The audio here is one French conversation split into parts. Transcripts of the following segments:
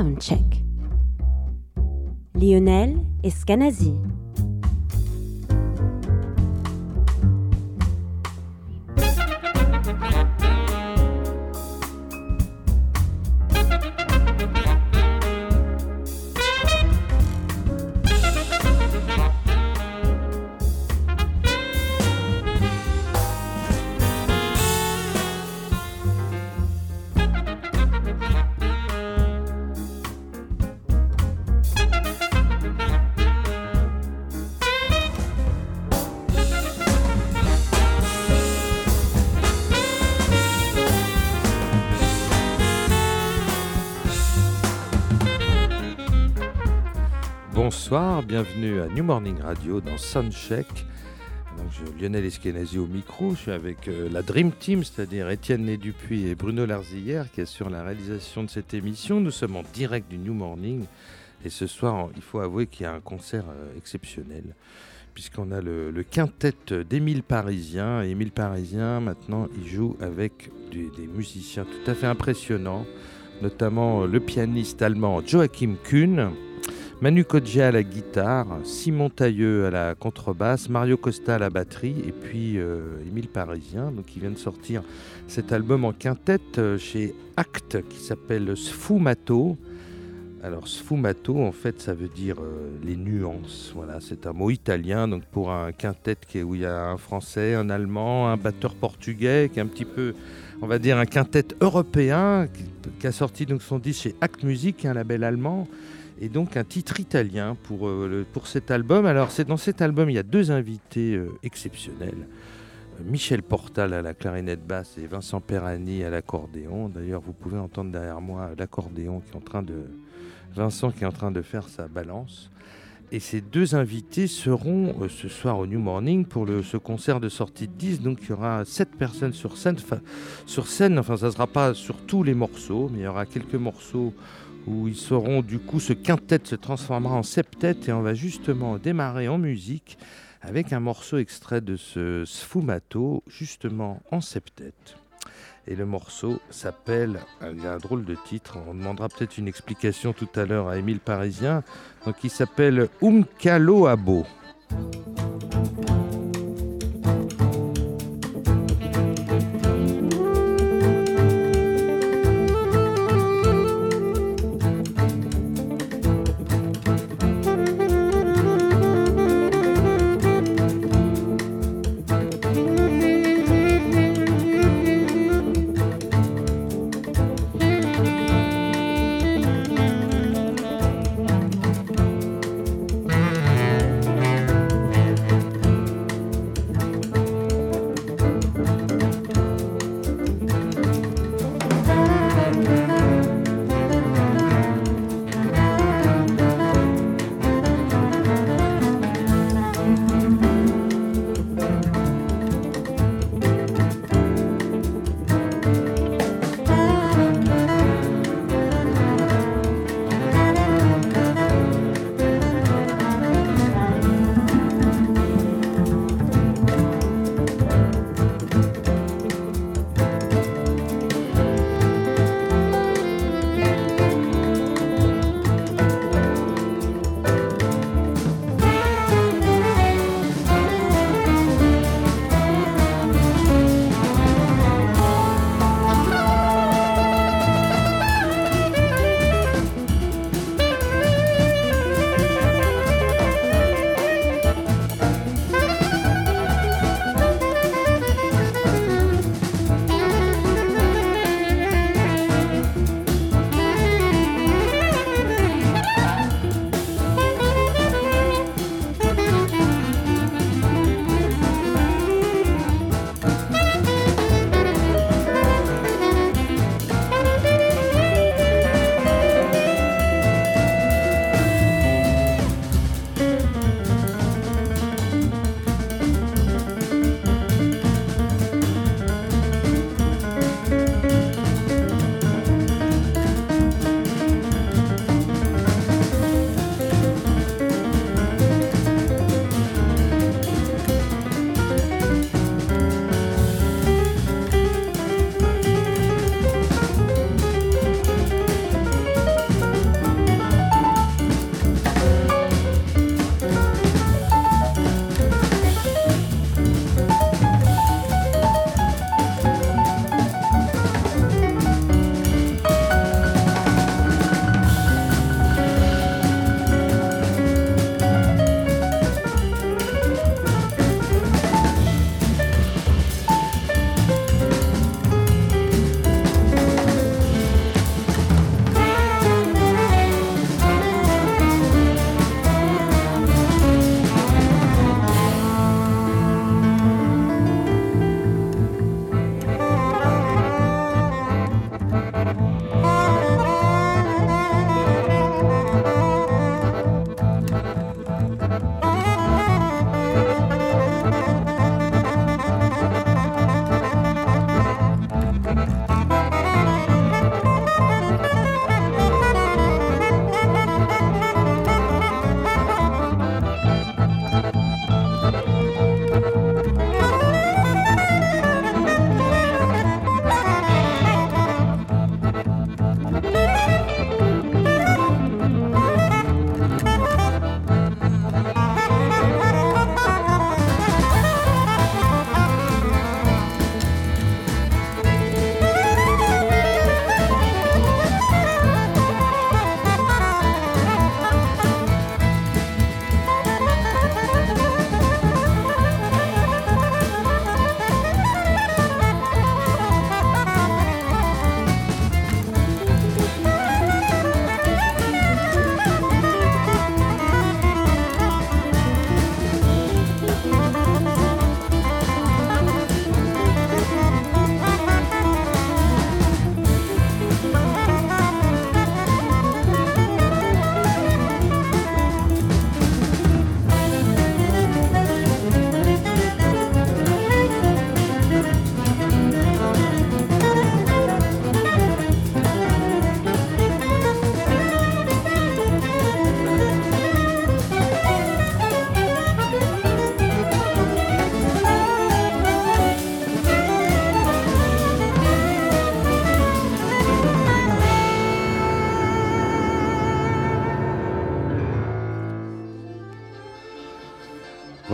Soundcheck. Lionel Escanazi. Bienvenue à New Morning Radio dans Soundcheck. Donc, je, Lionel Eskenazi au micro, je suis avec euh, la Dream Team, c'est-à-dire Étienne Né-Dupuis et Bruno Larzillière qui assurent la réalisation de cette émission. Nous sommes en direct du New Morning et ce soir, il faut avouer qu'il y a un concert euh, exceptionnel puisqu'on a le, le quintet d'Émile Parisien. Et Émile Parisien, maintenant, il joue avec des musiciens tout à fait impressionnants, notamment euh, le pianiste allemand Joachim Kuhn. Manu Kodja à la guitare, Simon Tailleux à la contrebasse, Mario Costa à la batterie et puis euh, Émile Parisien, donc il vient de sortir cet album en quintette euh, chez Act qui s'appelle Sfumato. Alors Sfumato en fait ça veut dire euh, les nuances, voilà c'est un mot italien donc pour un quintet qui où il y a un français, un allemand, un batteur portugais qui est un petit peu on va dire un quintet européen qui, qui a sorti donc son disque chez Act Music, qui un label allemand et donc un titre italien pour, euh, pour cet album. Alors c'est dans cet album, il y a deux invités euh, exceptionnels. Euh, Michel Portal à la clarinette basse et Vincent Perani à l'accordéon. D'ailleurs, vous pouvez entendre derrière moi l'accordéon qui est en train de Vincent qui est en train de faire sa balance. Et ces deux invités seront ce soir au New Morning pour le, ce concert de sortie de 10. Donc il y aura sept personnes sur scène. Sur scène, enfin ça ne sera pas sur tous les morceaux, mais il y aura quelques morceaux où ils seront du coup ce quintet se transformera en septet et on va justement démarrer en musique avec un morceau extrait de ce sfumato justement en septet. Et le morceau s'appelle, il y a un drôle de titre, on demandera peut-être une explication tout à l'heure à Émile Parisien, donc il s'appelle Umkalo Abo.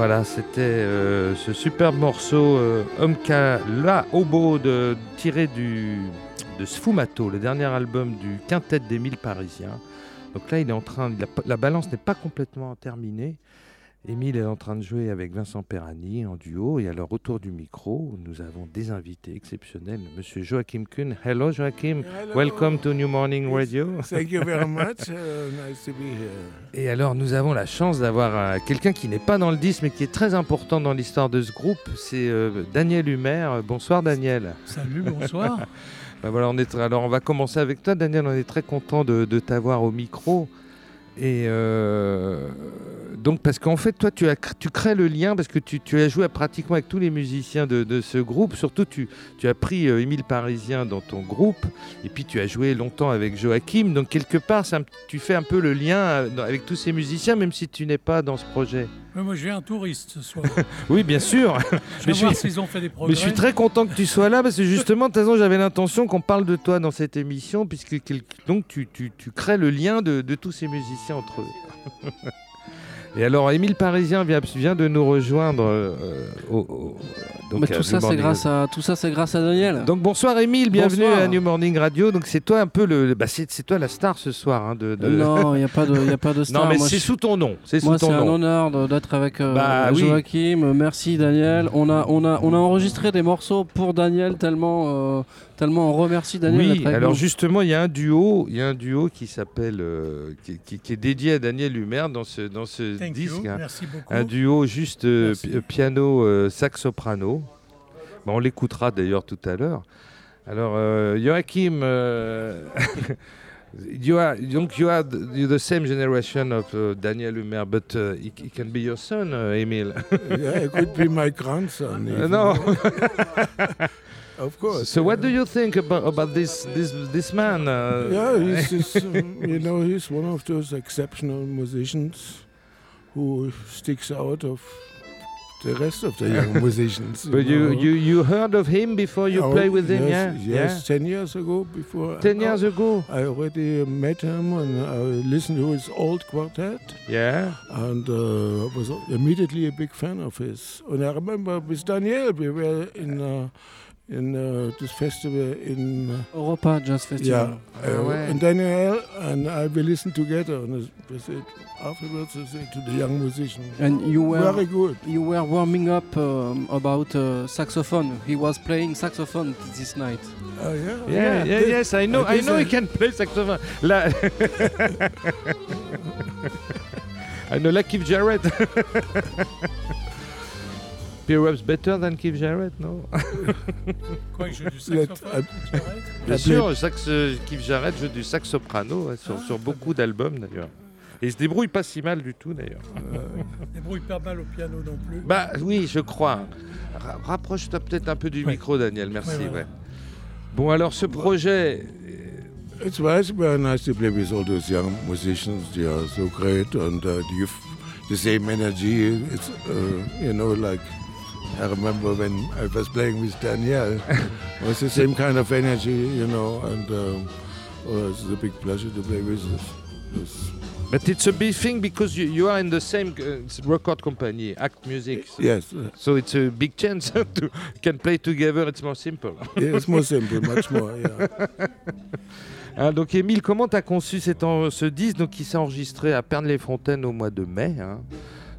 Voilà, c'était euh, ce superbe morceau euh, Omka La Obo de, tiré du, de Sfumato, le dernier album du quintet d'Émile Parisien. Donc là, il est en train, la balance n'est pas complètement terminée. Émile est en train de jouer avec Vincent Perrani en duo et alors autour du micro, nous avons des invités exceptionnels. Monsieur Joachim Kuhn. Hello Joachim, Hello. welcome to New Morning Radio. Thank you very much. Uh, nice to be here. Et alors nous avons la chance d'avoir euh, quelqu'un qui n'est pas dans le disque mais qui est très important dans l'histoire de ce groupe, c'est euh, Daniel Humer. Bonsoir Daniel. Salut, bonsoir. Ben voilà, on est, alors on va commencer avec toi Daniel, on est très content de, de t'avoir au micro. Et euh, donc, parce qu'en fait, toi, tu, crées le lien parce que tu, as joué pratiquement avec tous les musiciens de, ce groupe. Surtout, tu, tu as pris euh, Émile Parisien dans ton groupe et puis tu as joué longtemps avec Joachim. Donc, quelque part, un- tu fais un peu le lien euh, avec tous ces musiciens, même si tu n'es pas dans ce projet. Mais moi, je viens un touriste ce soir. Oui, bien sûr. Je vais voir suis- ont fait des progrès. Mais je suis très content que tu sois là parce que justement, de toute façon, j'avais l'intention qu'on parle de toi dans cette émission puisque donc tu, tu- tu crées le lien de, de tous ces musiciens entre eux. Et alors, Émile Parisien vient, vient de nous rejoindre. euh, au- au- donc, Mais tout ça, c'est grâce à tout ça, c'est grâce à Daniel. Donc bonsoir Émile, bienvenue Bonsoir. à New Morning Radio. Donc c'est toi un peu le, bah, c'est c'est toi la star ce soir. hein, de, de- Non, il n'y a pas de, y a pas de star. Non, mais Moi, c'est sous ton nom. C'est sous Moi, c'est un honneur d'être avec euh, Bah, oui. Joachim. Merci Daniel. On a, on a, on a enregistré des morceaux pour Daniel tellement, euh, tellement on remercie Daniel. Oui, alors nous. justement, il y a un duo, il y a un duo qui s'appelle, euh, qui, qui- qui est dédié à Daniel Humer dans ce dans ce Thank disque, you, hein. merci beaucoup. un duo juste euh, piano euh, sax soprano. Bon, on l'écoutera d'ailleurs tout à l'heure. Alors euh, Joachim, euh, you are donc you are the, the same generation of uh, Daniel Humer, but uh, he, he can be your son, uh, Emile. yeah, it could be my grandson. Uh, no. of course. so what do you think about about this this this man? Uh, Yeah, he's um, you know, he's one of those exceptional musicians who sticks out of the rest of the young musicians. But you, you you heard of him before you Oh, play with him, yes, yeah? Yes, ten years ago. Before yeah? Ten years ago, I already met him and I listened to his old quartet. yeah. and uh, was immediately a big fan of his. And I remember with Daniel, we were in uh, in uh, this festival in uh, Europa Jazz Festival. yeah, uh, Ah and Daniel and I we listened together, and we said afterwards I said to the young musician. And you were, very good. you were warming up um, about uh, saxophone. He was playing saxophone this night. Uh, yeah, Yeah, yeah, This- yes, I know, uh, I know uh, he can play saxophone. La... I know, like Keith Jarrett. Perhaps better than Keith Jarrett, no? Quoi, il joue du saxophone Bien sûr, sax, Keith Jarrett joue du sax soprano ouais, sur, Ah, sur beaucoup d'albums d'ailleurs. Et il se débrouille pas si mal du tout d'ailleurs. Il débrouille pas mal au piano non plus. Bah oui, je crois. Ra- Rapproche-toi peut-être un peu du Ouais. micro, Daniel, merci. Ouais, ouais. Bon, alors ce projet, It's very, very nice to play with all those young musicians. They are so great, and uh, the same energy. It's uh, you know like I remember when I was playing with Danielle. it was the same kind of energy, you know, and um, oh, it's a big pleasure to play with this. this but it's a big thing because you, you are in the same uh, record company, Act Music. yes, uh, So it's a big chance to can play together. It's more simple. yeah, it's more simple, much more. Yeah. Hein, donc Émile, comment tu as conçu cet en- ce disque? Donc, qui s'est enregistré à Pernes-les-Fontaines au mois de mai hein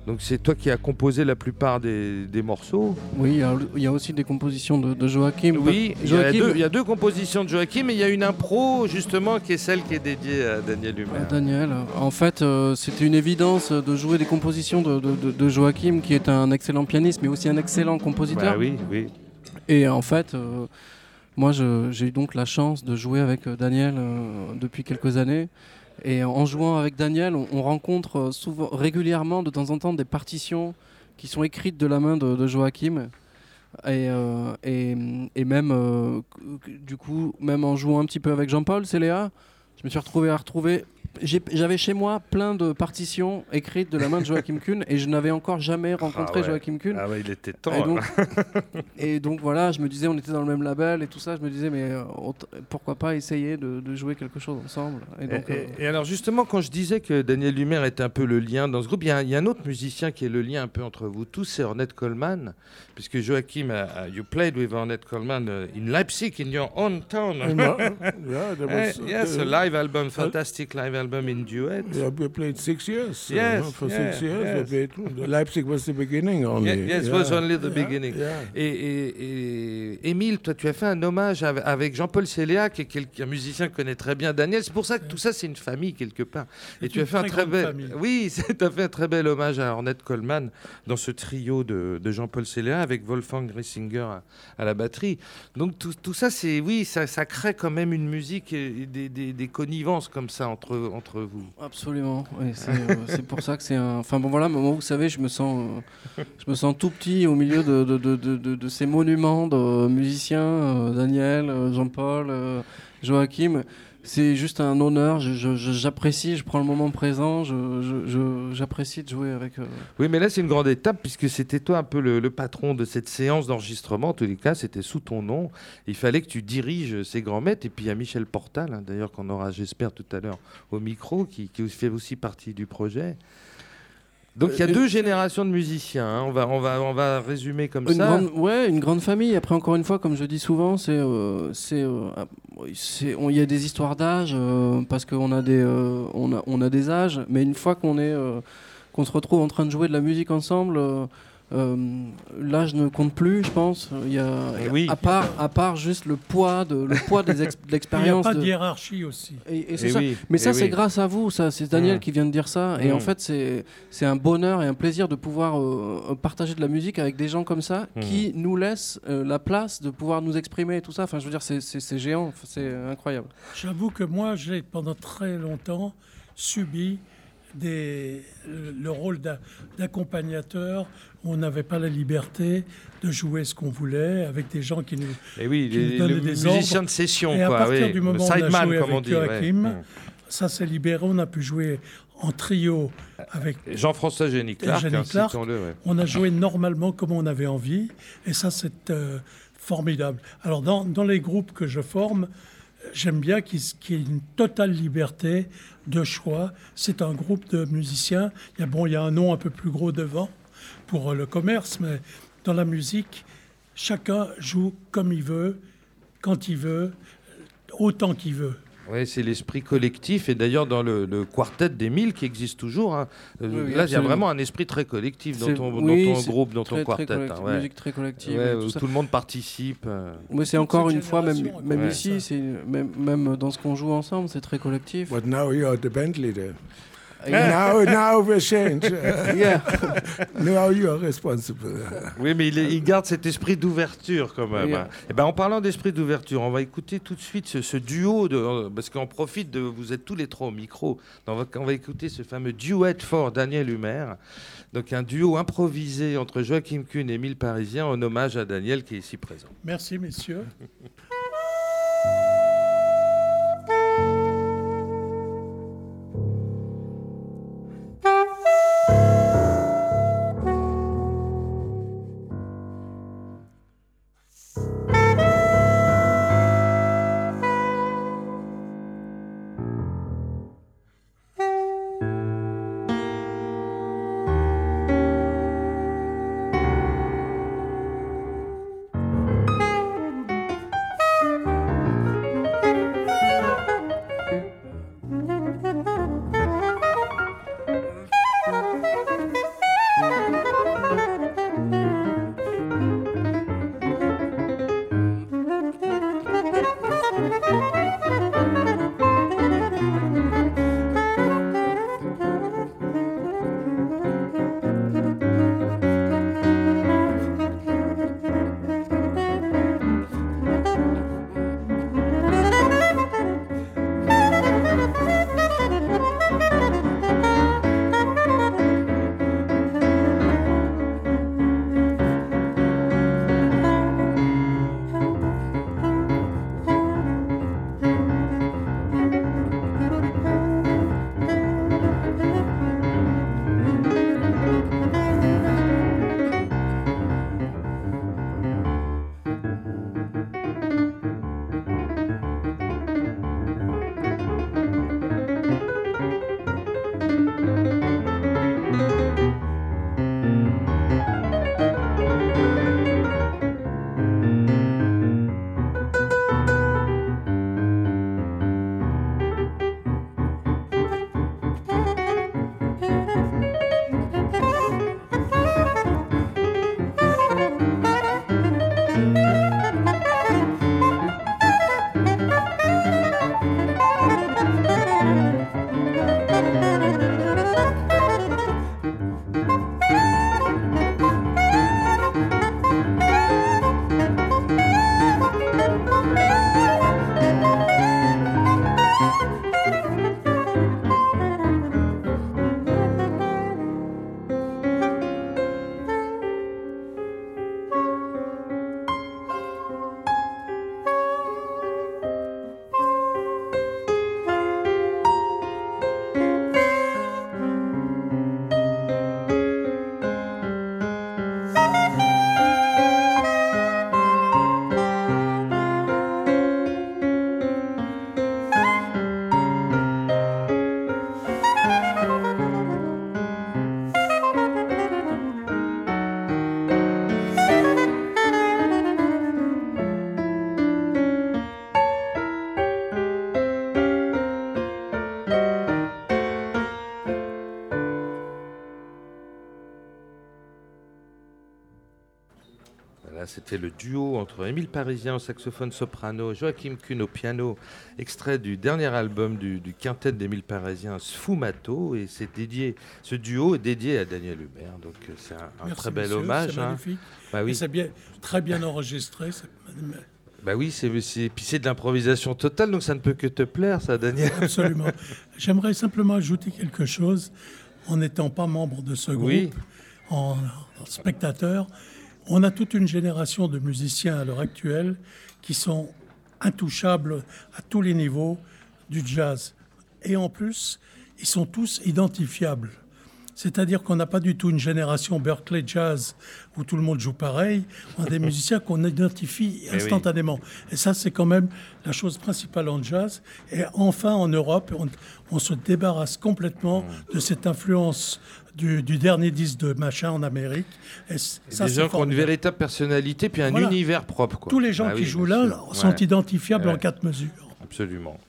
Donc c'est toi qui as composé la plupart des, des morceaux. Oui, il y a- il y, a aussi des compositions de, de Joachim. Oui, il y, a deux, il y a deux compositions de Joachim et il y a une impro justement qui est celle qui est dédiée à Daniel Euh, Humer. Daniel, en fait, euh, c'était une évidence de jouer des compositions de, de- de- de Joachim, qui est un excellent pianiste, mais aussi un excellent compositeur. Bah oui, oui. Et en fait, euh, moi, j'ai eu donc la chance de jouer avec euh, Daniel euh, depuis quelques années. Et en jouant avec Daniel, on, on rencontre souvent, régulièrement, de temps en temps, des partitions qui sont écrites de la main de, Joachim. Et, euh, et, et même, euh, du coup, même en jouant un petit peu avec Jean-Paul Céléa, je me suis retrouvé à retrouver j'avais chez moi plein de partitions écrites de la main de Joachim Kuhn et je n'avais encore jamais rencontré ouais. Joachim Kuhn. Ah ouais, il était temps. Et donc, et donc voilà, je me disais, on était dans le même label et tout ça. Je me disais, mais euh, pourquoi pas essayer de, de jouer quelque chose ensemble Et Et, donc, euh, et- alors justement, quand je disais que Daniel Lumière était un peu le lien dans ce groupe, il y, a un- il y a un autre musicien qui est le lien un peu entre vous tous, c'est Ornette Coleman, puisque Joachim, a- a- you played with Ornette Coleman uh, in Leipzig, in your own town. And, uh, yeah, there Eh, was, uh, yes, live album, fantastic live album in duet. Yeah, we played six years. uh, Yes, for yeah, six years, yes. we played. Leipzig was the beginning only. Ye- yes, was only the Yeah, beginning. Yeah. Et, et- et- Émile, toi, tu as fait un hommage ave- avec Jean-Paul Céléa, qui est un musicien qui connaît très bien Daniel. C'est pour ça que tout ça, c'est une famille quelque part. Et tu as fait un très bel, famille. oui, tu as fait un très bel hommage à Ornette Coleman dans ce trio de, de Jean-Paul Céléa avec Wolfgang Riesinger à, à la batterie. Donc tout, tout ça, c'est oui, ça, ça crée quand même une musique et, et des, des- des connivences comme ça entre entre vous. Absolument. c'est euh, c'est pour ça que c'est un. Enfin bon voilà, moi vous savez, je me sens, euh, je me sens tout petit au milieu de, de, de, de- ces monuments de musiciens, euh, Daniel, Jean-Paul, Joachim. C'est juste un honneur. J'apprécie, je, prends le moment présent. J'apprécie de jouer avec. euh, Oui, mais là, c'est une grande étape puisque c'était toi un peu le, patron de cette séance d'enregistrement. En tous les cas, c'était sous ton nom. Il fallait que tu diriges ces grands maîtres. Et puis, il y a Michel Portal, hein, d'ailleurs, qu'on aura, j'espère, tout à l'heure au micro, qui fait aussi partie du projet. Donc, il y a Euh, deux générations de musiciens. hein. On, va, on, va, on va résumer comme Une ça. grande, ouais, une grande famille. Après, encore une fois, comme je dis souvent, c'est, euh, c'est, euh, ah, c'est- on- il y a des histoires d'âge euh, parce qu'on a des, euh, on a, on a des âges. Mais une fois qu'on est, euh, qu'on se retrouve en train de jouer de la musique ensemble, euh, euh, l'âge ne compte plus, je pense. Il y a, Eh oui. à part, à part juste le poids de, le poids des ex- de Il n'y a l'expérience. pas de hiérarchie aussi. et, et c'est Eh ça. oui, Mais eh ça, c'est oui. grâce à vous. Ça, c'est Daniel Mm. qui vient de dire ça. Et en fait, c'est c'est un bonheur et un plaisir de pouvoir euh, partager de la musique avec des gens comme ça Mm. qui nous laissent euh, la place de pouvoir nous exprimer et tout ça. Enfin, je veux dire, c'est- c'est c'est géant. C'est incroyable. J'avoue que moi, j'ai pendant très longtemps subi des, le, le rôle d'a- d'accompagnateur. Où On n'avait pas la liberté de jouer ce qu'on voulait avec des gens qui nous. Et Eh oui, qui les, nous des musicien ordres. de session, Et à partir oui. du moment où on a sideman, joué avec dit. Joachim, Mm. Ça s'est libéré. On a pu jouer en trio avec Jean-François Génie Clark, Jenny hein, Clark. ouais. On a joué normalement comme on avait envie, et ça, c'est euh, formidable. Alors, dans, dans les groupes que je forme, j'aime bien qu'il y ait une totale liberté de choix. C'est un groupe de musiciens. Il y a, bon, il y a un nom un peu plus gros devant pour le commerce, mais dans la musique, chacun joue comme il veut, quand il veut, autant qu'il veut. Oui, c'est l'esprit collectif. Et d'ailleurs, dans le, le quartet des mille qui existe toujours, hein, euh, Oui, oui, là, il y a vraiment un esprit très collectif dans ton, oui, dans ton groupe, dans ton Très, très quartet. collectif, hein, ouais. musique très collective. Ouais, et tout où ça. tout le monde participe. euh. Mais c'est encore une fois, même, génération, même ouais. ici, même, même dans ce qu'on joue ensemble, c'est très collectif. But now you're the band leader. Et- now, now we change. Yeah. now you are responsible. Oui, mais il, est- il garde cet esprit d'ouverture quand même. Oui. hein. Et ben, en parlant d'esprit d'ouverture, on va écouter tout de suite ce, ce duo, de, euh, parce qu'on profite de. Vous êtes tous les trois au micro. Donc, on, va, on va écouter ce fameux duet for Daniel Humer. Donc, un duo improvisé entre Joachim Kuhn et Émile Parisien en hommage à Daniel qui est ici présent. Merci, messieurs. c'était le duo entre Émile Parisien au saxophone soprano, Joachim Kuhn au piano, extrait du dernier album du, du quintet d'Émile Parisien, Sfumato, et c'est dédié, ce duo est dédié à Daniel Hubert, donc euh, c'est un, un Merci, très bel monsieur, hommage. C'est hein. magnifique. Bah oui, c'est bien, très bien enregistré. bah oui, c'est, de l'improvisation totale, donc ça ne peut que te plaire, ça, Daniel. Absolument. J'aimerais simplement ajouter quelque chose en n'étant pas membre de ce groupe, Oui. en, en spectateur. On a toute une génération de musiciens à l'heure actuelle qui sont intouchables à tous les niveaux du jazz. Et en plus, ils sont tous identifiables. C'est-à-dire qu'on n'a pas du tout une génération Berkeley Jazz où tout le monde joue pareil. On a des musiciens qu'on identifie Eh oui. instantanément. Et ça, c'est quand même la chose principale en jazz. Et enfin, en Europe, on, on se débarrasse complètement Mmh. de cette influence du, du dernier disque de machin en Amérique. Et ça, des gens qui ont une véritable personnalité, puis un Voilà. univers propre. Quoi. Tous les gens Bah qui oui, jouent là sûr. sont Ouais. identifiables en quatre mesures. Absolument.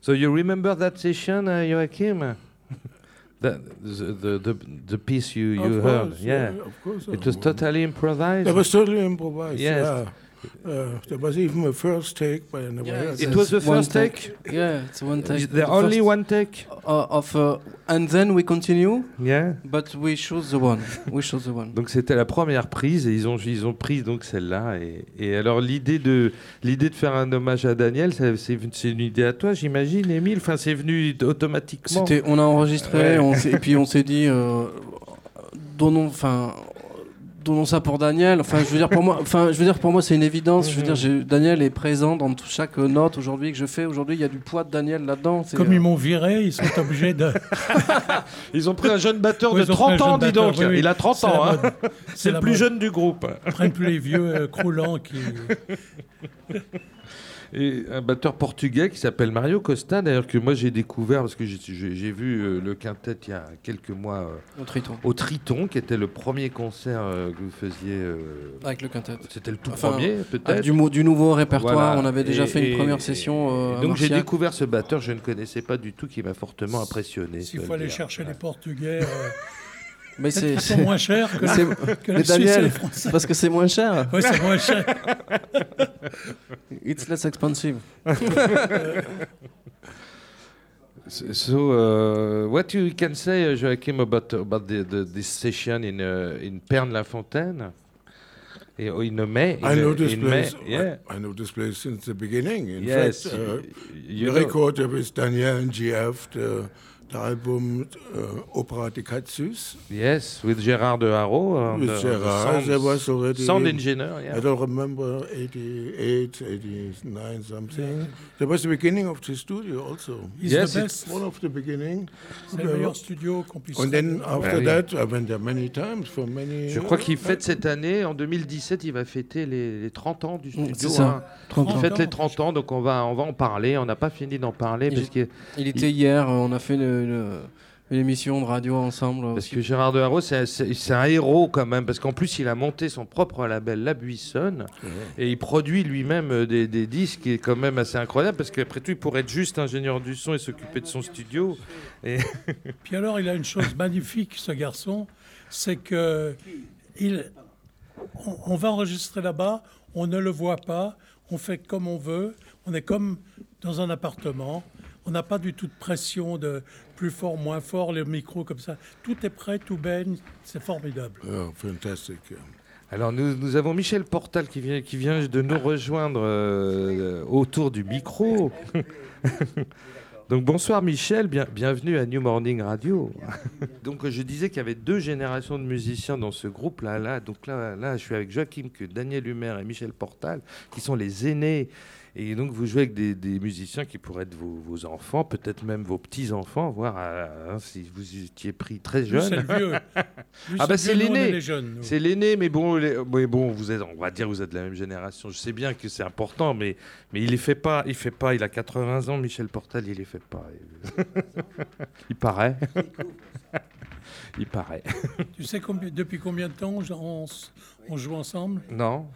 So you remember that session, uh, Joachim? the, the, the, the, piece you, you Of heard, course, yeah. of course. It was totally improvised. That was totally improvised. Yes. Yeah. Uh, there was even a first take by an Yeah, It was the first take? Yeah, it's one take. There The only one take? uh, of, uh, and then we continue, Yeah. but we choose the one. We choose the one. Donc c'était la première prise et ils ont ils ont pris donc celle-là et, et alors l'idée de l'idée de faire un hommage à Daniel c'est une idée à toi j'imagine Émile? Enfin c'est venu automatiquement. C'était, on a enregistré, Ouais. on et puis on s'est dit, euh, donnons, enfin, donnons ça pour Daniel. Enfin, je veux dire pour moi, enfin, je veux dire pour moi, c'est une évidence. Je veux dire, Daniel est présent dans tout- chaque note aujourd'hui que je fais. Aujourd'hui, il y a du poids de Daniel là-dedans. Comme euh, ils m'ont viré, ils sont obligés de. Ils ont pris un jeune batteur Oui, de ils ont pris un 30 ans dis donc oui, oui. il a 30 C'est ans hein. c'est le plus mode. jeune du groupe. Ils prennent plus les vieux euh, croulants qui. Et un batteur portugais qui s'appelle Mario Costa, d'ailleurs que moi j'ai découvert parce que j'ai- vu euh, le quintet il y a quelques mois euh, au triton, au Triton, qui était le premier concert euh, que vous faisiez. euh, avec le quintet. C'était le tout Enfin, premier Ah, peut-être. du, nouveau répertoire, Voilà. on avait déjà Et- fait une et- première session. euh, et donc j'ai découvert ce batteur, je ne connaissais pas du tout, qui m'a fortement impressionné. S'il faut aller dire. chercher les Portugais, euh, Mais c'est, moins chers que, c'est- que et Daniel, les Français. parce que c'est moins cher. Oui, c'est moins cher. It's less expensive. So, uh, what you can say, uh, Joachim, about about the, the this session in uh, in Pernes-la-Fontaine, Eh, oh, in May? I know this place. May, Yeah. I, know this place since the beginning. In yes. fact, uh, you we know- recorded with Daniel and GF the album uh, Opera de Katsus Yes, with Gérard de Haro. with the- the Gerard. sound, there was already. sound engineer. Yeah. I don't remember 88, 89 something. That was the beginning of the studio also. He's Yes, the best. One of the beginning. C'est le meilleur studio qu'on puisse And then after oui. that, I went there many times for many. Je crois qu'il fête cette année, en 2017, il va fêter les, les 30 ans du Mm, studio. c'est ça. hein. 30 Il fête les 30 ans, donc on va, on va en parler. On n'a pas fini d'en parler Il- parce que, Il était hier, euh, on a fait une, une- une émission de radio ensemble. parce aussi. que Gérard de Haro, c'est un héros quand même, parce qu'en plus, il a monté son propre label La Buissonne et il produit lui-même euh, des, des disques qui est quand même assez incroyable, parce qu'après tout, il pourrait être juste ingénieur du son et s'occuper de son studio. Puis alors, il a une chose magnifique, ce garçon, c'est que il, on, on va enregistrer là-bas, on ne le voit pas, on fait comme on veut, on est comme dans un appartement, on n'a pas du tout de pression de plus fort, moins fort, les micros comme ça. Tout est prêt, tout baigne, c'est formidable. Yeah, fantastic. yeah. Alors nous, nous avons Michel Portal qui vient, qui vient de nous rejoindre euh, autour du micro. Donc bonsoir Michel, bien- bienvenue à New Morning Radio. Donc je disais qu'il y avait deux générations de musiciens dans ce groupe là. là. Donc là, là, je suis avec Joachim que Daniel Humer et Michel Portal, qui sont les aînés. Et donc vous jouez avec des, des musiciens qui pourraient être vos, vos enfants, peut-être même vos petits enfants, voire euh, hein, si vous étiez pris très Lui, c'est jeune. le vieux. Ah bah, c'est l'aîné. C'est l'aîné, mais bon, les- mais bon, vous êtes, on va dire, vous êtes de la même génération. Je sais bien que c'est important, mais, mais il les fait pas. Il fait pas. Il a 80 ans, Michel Portal, il les fait pas. il paraît. il paraît. Tu sais combien- depuis combien de temps on joue ensemble? Non,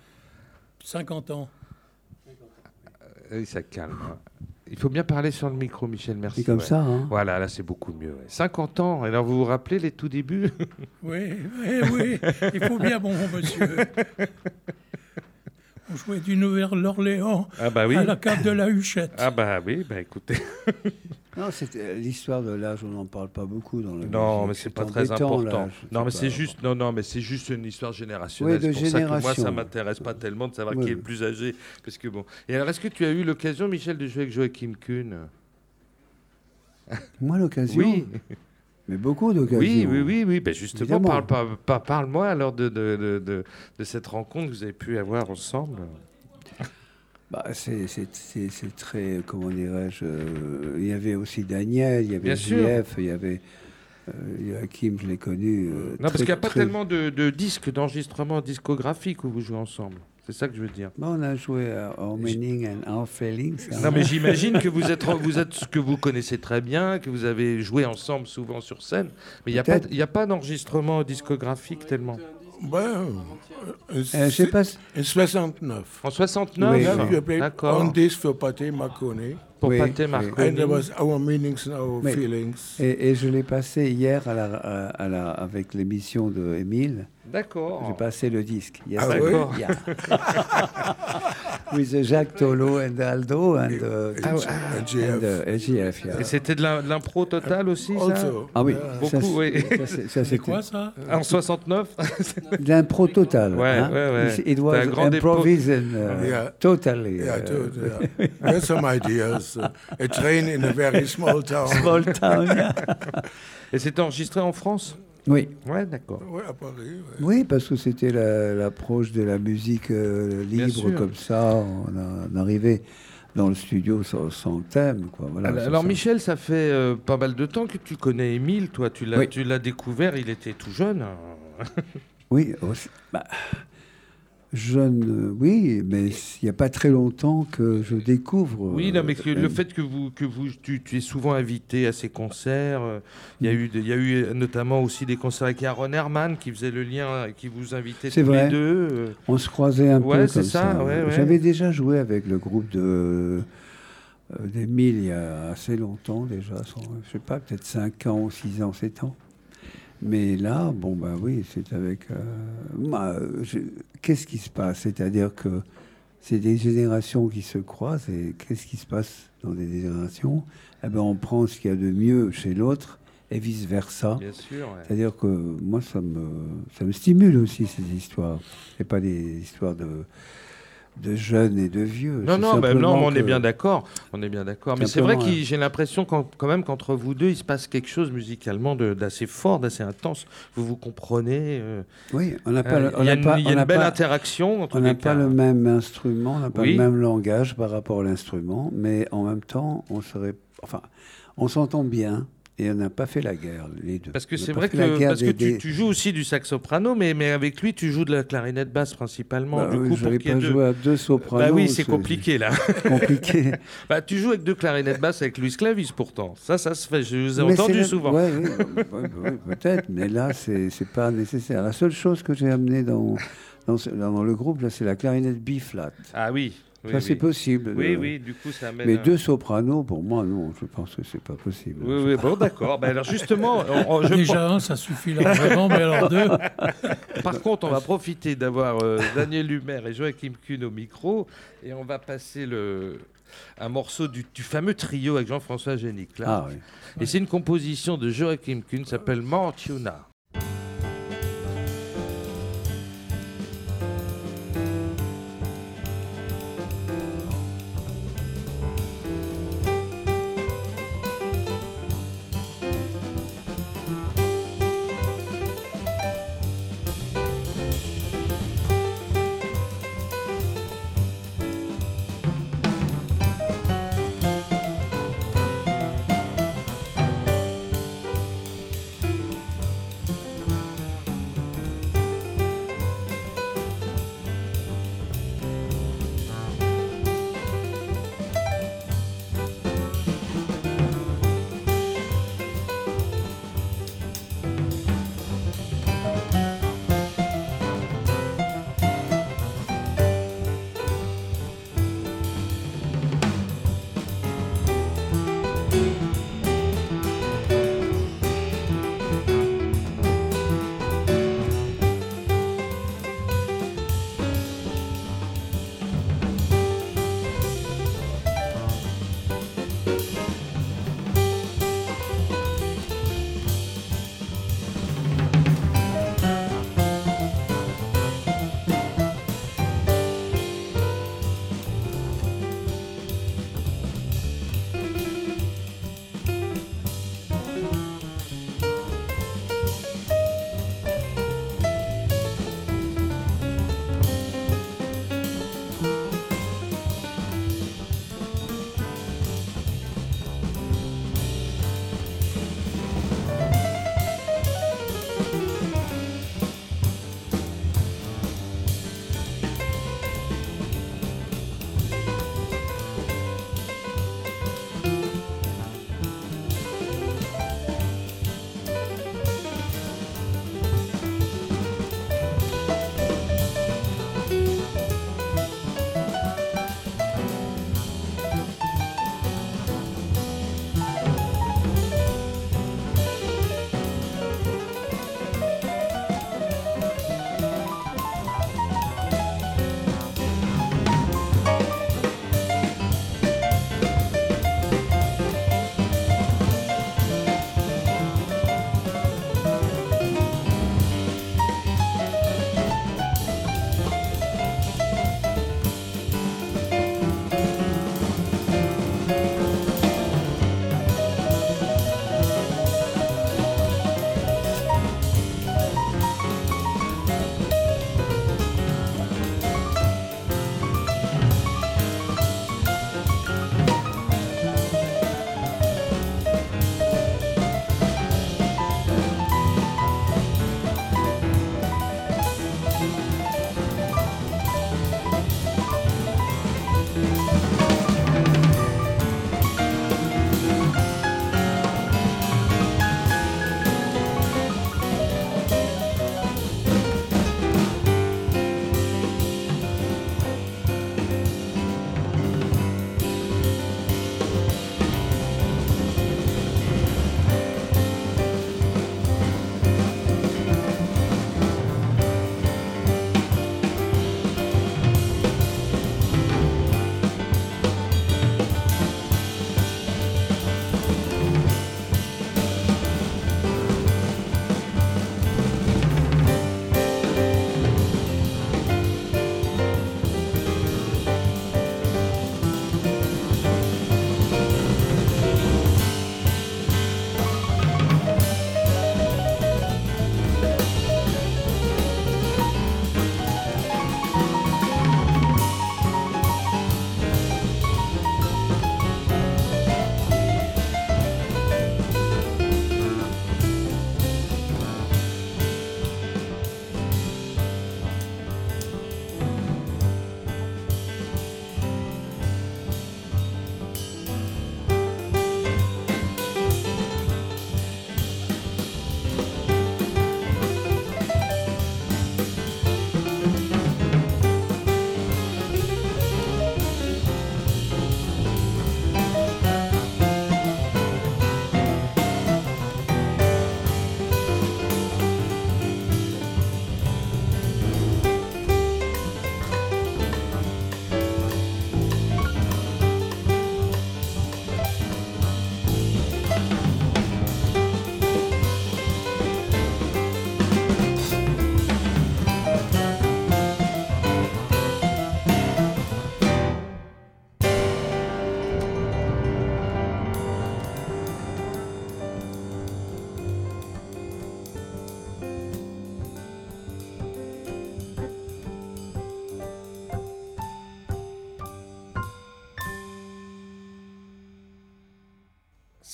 50 ans. Oui, ça calme. hein. Il faut bien parler sur le micro, Michel. Merci. C'est comme ouais. ça. Hein. Voilà, là, c'est beaucoup mieux. ouais. 50 ans. Alors, vous vous rappelez les tout débuts? Oui, oui, oui. Il faut bien, bon monsieur. On jouait du Nouvelle-Orléans Ah bah oui. à la cave de la Huchette. Ah bah oui, bah écoutez. Non, c'est euh, l'histoire de l'âge, on n'en parle pas beaucoup dans le Non, mais c'est pas très important. Non, mais c'est juste, non, non, mais c'est juste une histoire générationnelle. Oui, c'est pour ça que moi, ça m'intéresse pas tellement de savoir Oui, qui est le plus âgé, parce que bon. Et alors, est-ce que tu as eu l'occasion, Michel, de jouer avec Joachim Kuhn? Moi, l'occasion. Oui, Mais beaucoup d'occasions. oui, oui, oui, oui. Ben justement, Évidemment. parle, parle- parle- parle-moi alors de, de, de, de cette rencontre que vous avez pu avoir ensemble. Bah, c'est, très, comment dirais-je, euh, il y avait aussi Daniel, il y avait. JF, il y avait euh, Joachim, je l'ai connu. euh, Non, parce qu'il n'y a pas très- tellement de, de disques, d'enregistrements discographiques où vous jouez ensemble. C'est ça que je veux dire. Bah, on a joué à Meaning and Our Feelings. hein. Non, mais j'imagine que vous êtes, vous êtes ce que vous connaissez très bien, que vous avez joué ensemble souvent sur scène, mais il n'y a pas, y a pas d'enregistrement discographique tellement. Ben, euh, je sais pas. si- en 69. En 69 Oui, D'accord. on this for Pathé Marconi. Pour Oui, Pathé oui. Marconi. And there was our meanings and our Mais- feelings. Et, et je l'ai passé hier à la, à, à la, avec l'émission de Émile. D'accord. J'ai passé le disque. Yes, Ah D'accord. yeah. With uh, Jacques Tolo and Aldo and, uh, Ah and, And GF. uh, and GF, yeah. Et c'était de l'impro totale aussi, ça? Also, Ah oui, yeah. Beaucoup, ça, oui. c'est- quoi ça? En 69 de l'impro total. Ouais, hein? ouais, ouais. It was improvised uh, Yeah. totally. Yeah, uh. There's some ideas. Uh, a train in a very small town. small town, yeah. Et c'était enregistré en France? Oui, Ouais, d'accord. Ouais, à Paris. ouais. oui, parce que c'était la- l'approche de la musique euh, libre comme ça. On, a- on arrivait dans le studio sans, sans thème, quoi. Voilà, alors, c'est alors, ça. Michel, ça fait euh, pas mal de temps que tu connais Émile, toi. Tu l'as Oui. tu l'as découvert, il était tout jeune. Oui, aussi- bah, jeune, euh, oui, mais il n'y a pas très longtemps que je découvre. Oui, non, mais que euh, le fait que vous, que vous, tu, tu es souvent invité à ces concerts, euh, il y a eu, il y a eu notamment aussi des concerts avec Aaron Herman qui faisait le lien, qui vous invitait tous vrai. les deux. euh. On se croisait un Ouais, peu c'est comme ça, ça. ouais, ouais. J'avais déjà joué avec le groupe de euh, d'Emile il y a assez longtemps déjà, je sais pas, peut-être 5 ans ou 6 ans, 7 ans. Mais là, bon, bah oui, c'est avec. euh, Qu'est-ce qui se passe? C'est-à-dire que c'est des générations qui se croisent et qu'est-ce qui se passe dans des générations? Eh ben, on prend ce qu'il y a de mieux chez l'autre et vice-versa. Bien sûr. ouais. C'est-à-dire que moi, ça me, ça me stimule aussi, ces histoires. C'est pas des histoires de, de jeunes et de vieux. Non, non, bah, non, on est bien d'accord. On est bien d'accord. Mais c'est vrai que j'ai l'impression quand même qu'entre vous deux, il se passe quelque chose musicalement d'assez fort, d'assez intense. Vous vous comprenez. euh, Oui, on n'a pas, euh, il y a une, pas, il y a on une n'a belle pas- interaction. en tous on n'a pas le même instrument, on n'a pas Oui. le même langage par rapport à l'instrument, mais en même temps, on serait, enfin, on s'entend bien et on n'a pas fait la guerre, les deux. Parce que c'est vrai que, parce que tu, des- tu joues aussi du sax soprano, mais, mais avec lui, tu joues de la clarinette basse principalement. Bah du oui, coup, je pour pas deux- à deux sopranos. Bah oui, c'est compliqué là. compliqué. bah, tu joues avec deux clarinettes basses avec Louis Clavis pourtant. Ça, ça se fait. Je vous ai Mais entendu la- souvent. ouais, oui, ouais, ouais, ouais, peut-être, mais là, c'est pas nécessaire. La seule chose que j'ai amenée dans, dans, dans le groupe, là, c'est la clarinette B-flat. Ah oui. Oui, ça, oui. c'est possible. Oui, de- oui, du coup, ça amène. Mais un- deux sopranos, pour moi, non, je pense que c'est pas possible. Oui, oui, bon, d'accord. Bah, alors, justement, on- on- je Déjà un, ça suffit largement, mais alors deux. Par contre, on va profiter d'avoir euh, Daniel Humer et Joachim Kuhn au micro et on va passer le, un morceau du, du fameux trio avec Jean-François Génic. Là. Ah oui. Et c'est une composition de Joachim Kuhn, s'appelle. Mortuna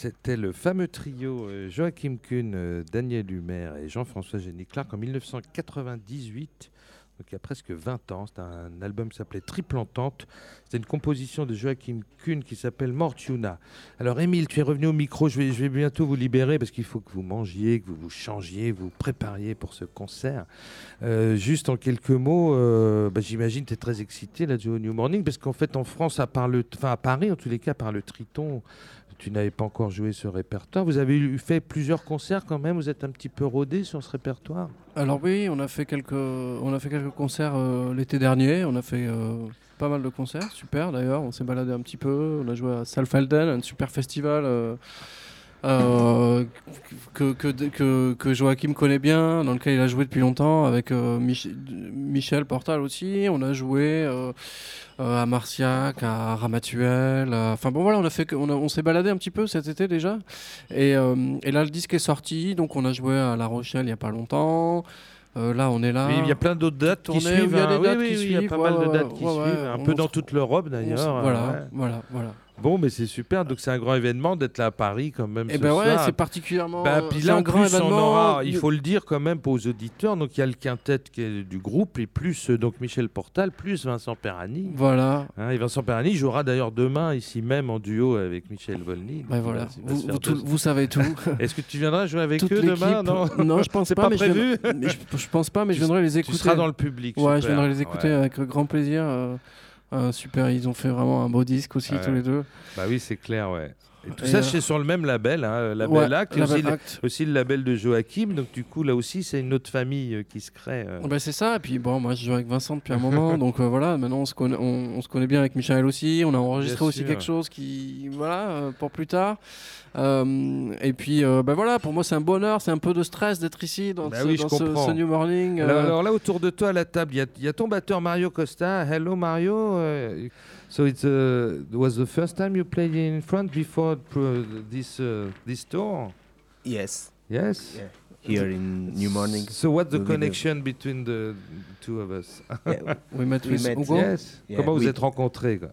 C'était le fameux trio euh, Joachim Kuhn, euh, Daniel Humer et Jean-François Génie Clark en 1998. Donc il y a presque 20 ans, c'était un album qui s'appelait Triple Entente. C'était une composition de Joachim Kuhn qui s'appelle Mortuna. Alors Émile, tu es revenu au micro, je vais, bientôt vous libérer parce qu'il faut que vous mangiez, que vous vous changiez, vous prépariez pour ce concert. Euh, juste en quelques mots, bah, j'imagine que tu es très excité là du New Morning parce qu'en fait en France, à, à Paris en tous les cas, par le Triton, tu n'avais pas encore joué ce répertoire. Vous avez fait plusieurs concerts quand même, vous êtes un petit peu rodé sur ce répertoire Alors oui, on a fait quelques, on a fait quelques concerts euh, l'été dernier. On a fait euh, pas mal de concerts, super d'ailleurs. On s'est baladé un petit peu. On a joué à Salfelden, un super festival euh, que, que, que, que Joachim connaît bien, dans lequel il a joué depuis longtemps, avec Mich- Michel Portal aussi. On a joué à Marciac, à Ramatuel. à- Enfin bon voilà, on a fait, on, s'est baladé un petit peu cet été déjà. Et, euh, et là, le disque est sorti, donc on a joué à La Rochelle il n'y a pas longtemps. Euh, là, on est là. Il y a plein d'autres dates qui suivent. il y a pas mal de dates qui suivent, un peu dans toute l'Europe d'ailleurs. hein, voilà, voilà, voilà. Bon, mais c'est super, donc c'est un grand événement d'être là à Paris quand même. Et ce ben ouais, c'est particulièrement. Bah, puis là, un en grand plus, on aura, il faut le dire quand même pour aux auditeurs, donc il y a le quintet qui est du groupe, et plus euh, donc Michel Portal, plus Vincent Perrani. Voilà. Hein, et Vincent Perrani jouera d'ailleurs demain ici même en duo avec Michel Volny. Ben Donc, voilà. Vous, tout- savez tout. Est-ce que tu viendras jouer avec Toute eux demain. Non, je pense pas. pas mais je viendrai- mais je, je pense pas, mais je Tu- viendrai les Tu écouter. seras dans le public. Ouais, je viendrai les écouter Ouais. avec grand plaisir. euh, super, ils ont fait vraiment un beau disque aussi tous les deux. Bah oui, c'est clair, ouais. Et tout Et, ça, euh, c'est sur le même label, hein, Label Ouais, Act, et Label aussi, le- Act. aussi le label de Joachim. Donc du coup, là aussi, c'est une autre famille euh, qui se crée. euh. Ben, c'est ça, et puis bon, moi je joue avec Vincent depuis un moment, donc euh, voilà, maintenant on se, connaît, on, on se connaît bien avec Michael aussi, on a enregistré aussi quelque chose qui, voilà, euh, pour plus tard. Euh, et puis, euh, ben voilà, pour moi c'est un bonheur, c'est un peu de stress d'être ici dans, Bah ce, oui, dans ce, comprends. ce New Morning. Alors, euh, alors là, autour de toi à la table, il y a- il y, a ton batteur Mario Costa. Hello Mario. So it uh, was the first time you played in front before uh, this uh, this tour. Yes, Yes. Yeah. Here in New Morning. So what's the connection between the two of us? Yeah, we met we with met, Hugo? yes. Yeah, Comment vous we- êtes rencontrés quoi?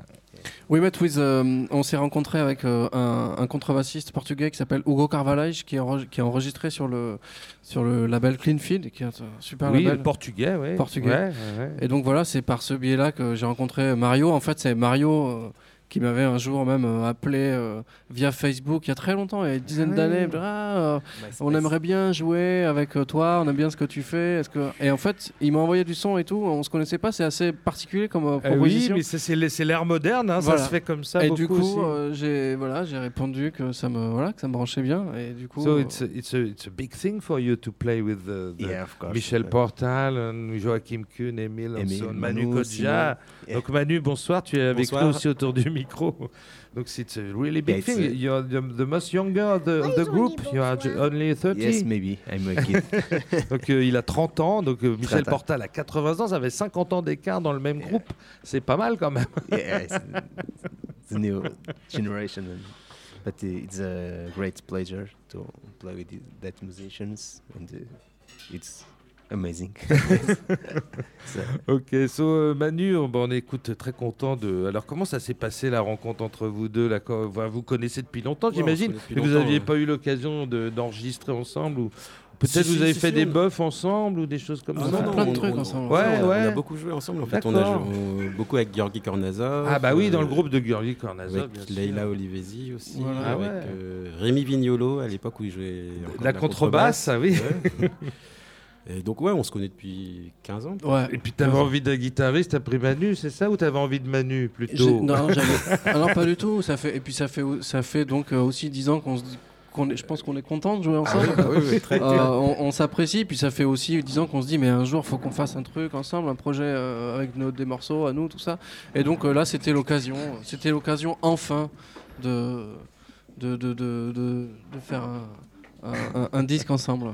We met with, on s'est rencontré avec euh, un, un contrebassiste portugais qui s'appelle Hugo Carvalhais, qui est, enre- qui est enregistré sur le, sur le label Cleanfield, qui est un super Oui, label. le portugais, oui. Portugais. Ouais, ouais, ouais. Et donc voilà, c'est par ce biais-là que j'ai rencontré Mario. En fait, c'est Mario euh, qui m'avait un jour même euh, appelé euh, via Facebook il y a très longtemps, il y a une dizaine Ah d'années. il me dit, Ah, euh, MySpace. on aimerait bien jouer avec toi, on aime bien ce que tu fais. Est-ce que... Et en fait, il m'a envoyé du son et tout. On se connaissait pas, c'est assez particulier comme euh, Euh, oui, proposition. mais c'est l'ère moderne, hein, Voilà. ça se fait comme ça et beaucoup du coup, aussi. euh, j'ai voilà, j'ai répondu que ça me voilà, que ça me branchait bien. Et du coup, So euh, it's a, it's a it's a big thing for you to play with the, the Yeah, of course. Michel Portal, and Joachim Kuhn, Emile, Manu, Kodja. Yeah. Donc Manu, bonsoir, tu es avec Bonsoir. nous aussi autour du micro. Donc it's a really big Yeah, it's thing. a- You're the, the most younger of the, of the group. You are only 30. Yes, maybe. I'm a kid. donc euh, il a 30 ans. Donc euh, Michel 30 ans. Portal a 80 ans. Ça avait 50 ans d'écart dans le même Yeah. groupe. C'est pas mal quand même. yeah, it's the new generation. But it's a great pleasure to play with that musicians, and uh, it's amazing. Ok, so euh, Manu, on, bon, on écoute très content de. Alors comment ça s'est passé la rencontre entre vous deux là, quand- enfin, Vous connaissez depuis longtemps, on j'imagine. Mais vous n'aviez ouais. pas eu l'occasion de- d'enregistrer ensemble ou peut-être Si, vous avez si, fait si, des on- buffs ensemble ou des choses comme Ah ça? non, plein de trucs ensemble. Ouais, on, a- ouais. on a beaucoup joué ensemble. En fait, on a joué beaucoup avec Georgi Kornazov. Ah bah oui, dans le euh, groupe de Georgi Kornazov, Avec. Leila Olivesi aussi. Voilà. Ah avec ouais. euh, Rémi Vignolo à l'époque où il jouait La contrebasse, ah oui. Et donc ouais, on se connaît depuis 15 ans. ouais. Et puis t'avais envie d'un guitariste, t'as pris Manu, c'est ça Ou t'avais envie de Manu plutôt Non, ah non, pas du tout. Ça fait et puis ça fait ça fait donc euh, aussi 10 ans qu'on se dit qu'on est, je pense qu'on est content de jouer Ah ensemble. oui, bah oui, oui, très, Euh, on on s'apprécie, puis ça fait aussi 10 ans qu'on se dit, mais un jour, faut qu'on fasse un truc ensemble, un projet euh, avec nos, des morceaux à nous, tout ça. Et donc euh, là, c'était l'occasion, c'était l'occasion enfin de, de, de, de, de- de faire un, un- un- un disque ensemble.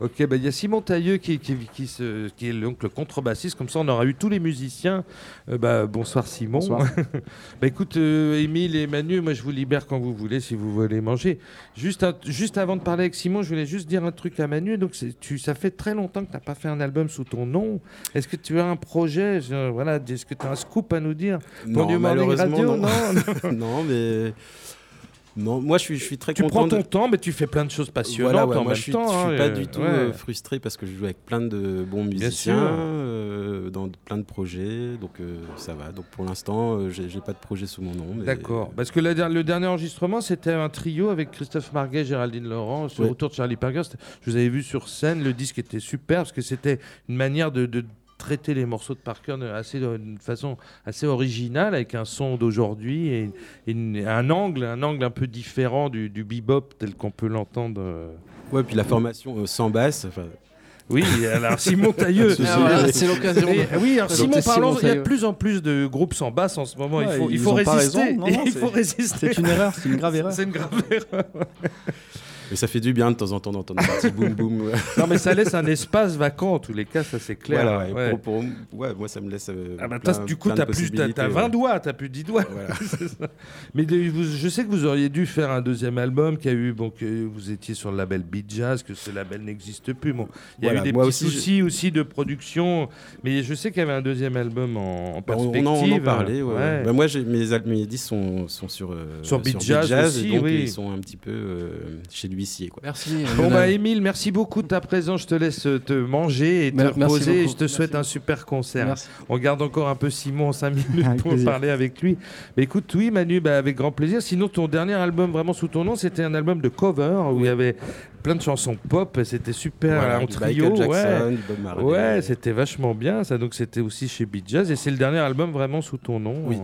Ok, bah, il y a Simon Tailleux qui, qui, qui se- qui est donc le contrebassiste, comme ça on aura eu tous les musiciens. Euh, bah, bonsoir Simon. Bonsoir. bah, écoute, euh, Émile et Manu, moi je vous libère quand vous voulez si vous voulez manger. Juste, un- juste avant de parler avec Simon, je voulais juste dire un truc à Manu. Donc, tu, ça fait très longtemps que tu n'as pas fait un album sous ton nom. Est-ce que tu as un projet? Je- voilà, Est-ce que tu as un scoop à nous dire? Pour Non, New Morning malheureusement, Radio non. non? Non, mais Non, moi je suis, je suis très Tu content. prends ton de- temps, mais tu fais plein de choses passionnantes Voilà, ouais, en moi même je suis, temps. je suis hein, pas euh, du tout ouais. euh, frustré parce que je joue avec plein de bons musiciens euh, dans plein de projets, donc euh, ça va. Donc pour l'instant, j'ai pas de projet sous mon nom. mais- D'accord. Parce que la le dernier enregistrement, c'était un trio avec Christophe Marguet, Géraldine Laurent, sur Ouais. autour de Charlie Parker. Je vous avais vu sur scène, le disque était super parce que c'était une manière de, de traiter les morceaux de Parker assez, d'une façon assez originale, avec un son d'aujourd'hui et, et une- un angle, un angle un peu différent du, du bebop tel qu'on peut l'entendre. euh. Ouais, puis la formation euh, sans basse. Oui, alors Simon Tailleux. Ah, c'est l'occasion oui, alors Simon, parlons, il y a de plus en plus de groupes sans basse en ce moment. il faut, il résister. raison. Non, non, il c'est- faut résister. c'est une erreur, c'est une grave erreur. C'est une grave erreur. Mais ça fait du bien de temps en temps d'entendre un petit boum boum. Non, mais ça laisse un espace vacant en tous les cas, ça c'est clair. Voilà, ouais, Ouais. Pour, pour- ouais, moi ça me laisse. euh, Ah bah, plein- du coup, t'as plus, t'as, t'as possibilités, 20 ouais. doigts, t'as plus 10 doigts. Voilà. C'est ça. Mais de- vous- je sais que vous auriez dû faire un deuxième album qui a eu, bon, que vous étiez sur le label Beat Jazz, que ce label n'existe plus. Bon, il y a Voilà, eu des petits aussi, soucis aussi de production, mais je sais qu'il y avait un deuxième album en, en Bah, on, perspective. on en, on en parlait. ouais. Bah, moi, mes, mes disques sont, sont sur, euh, Sur Beat Jazz aussi, et donc oui. ils sont un petit peu euh, chez l'huissier. Merci. Bon bah Émile, merci beaucoup de ta présence. Je te laisse euh, te manger et te merci reposer. Et je te souhaite un super concert. Merci. On garde encore un peu Simon en 5 minutes Avec pour plaisir. parler avec lui. Mais écoute, oui Manu, bah, avec grand plaisir. Sinon, ton dernier album vraiment sous ton nom, c'était un album de cover où il y avait plein de chansons pop. C'était super Voilà, en trio. Michael Jackson, ouais. du Bob Marley. Ouais, c'était vachement bien. Ça, donc c'était aussi chez Beat Jazz et c'est le dernier album vraiment sous ton nom. Oui.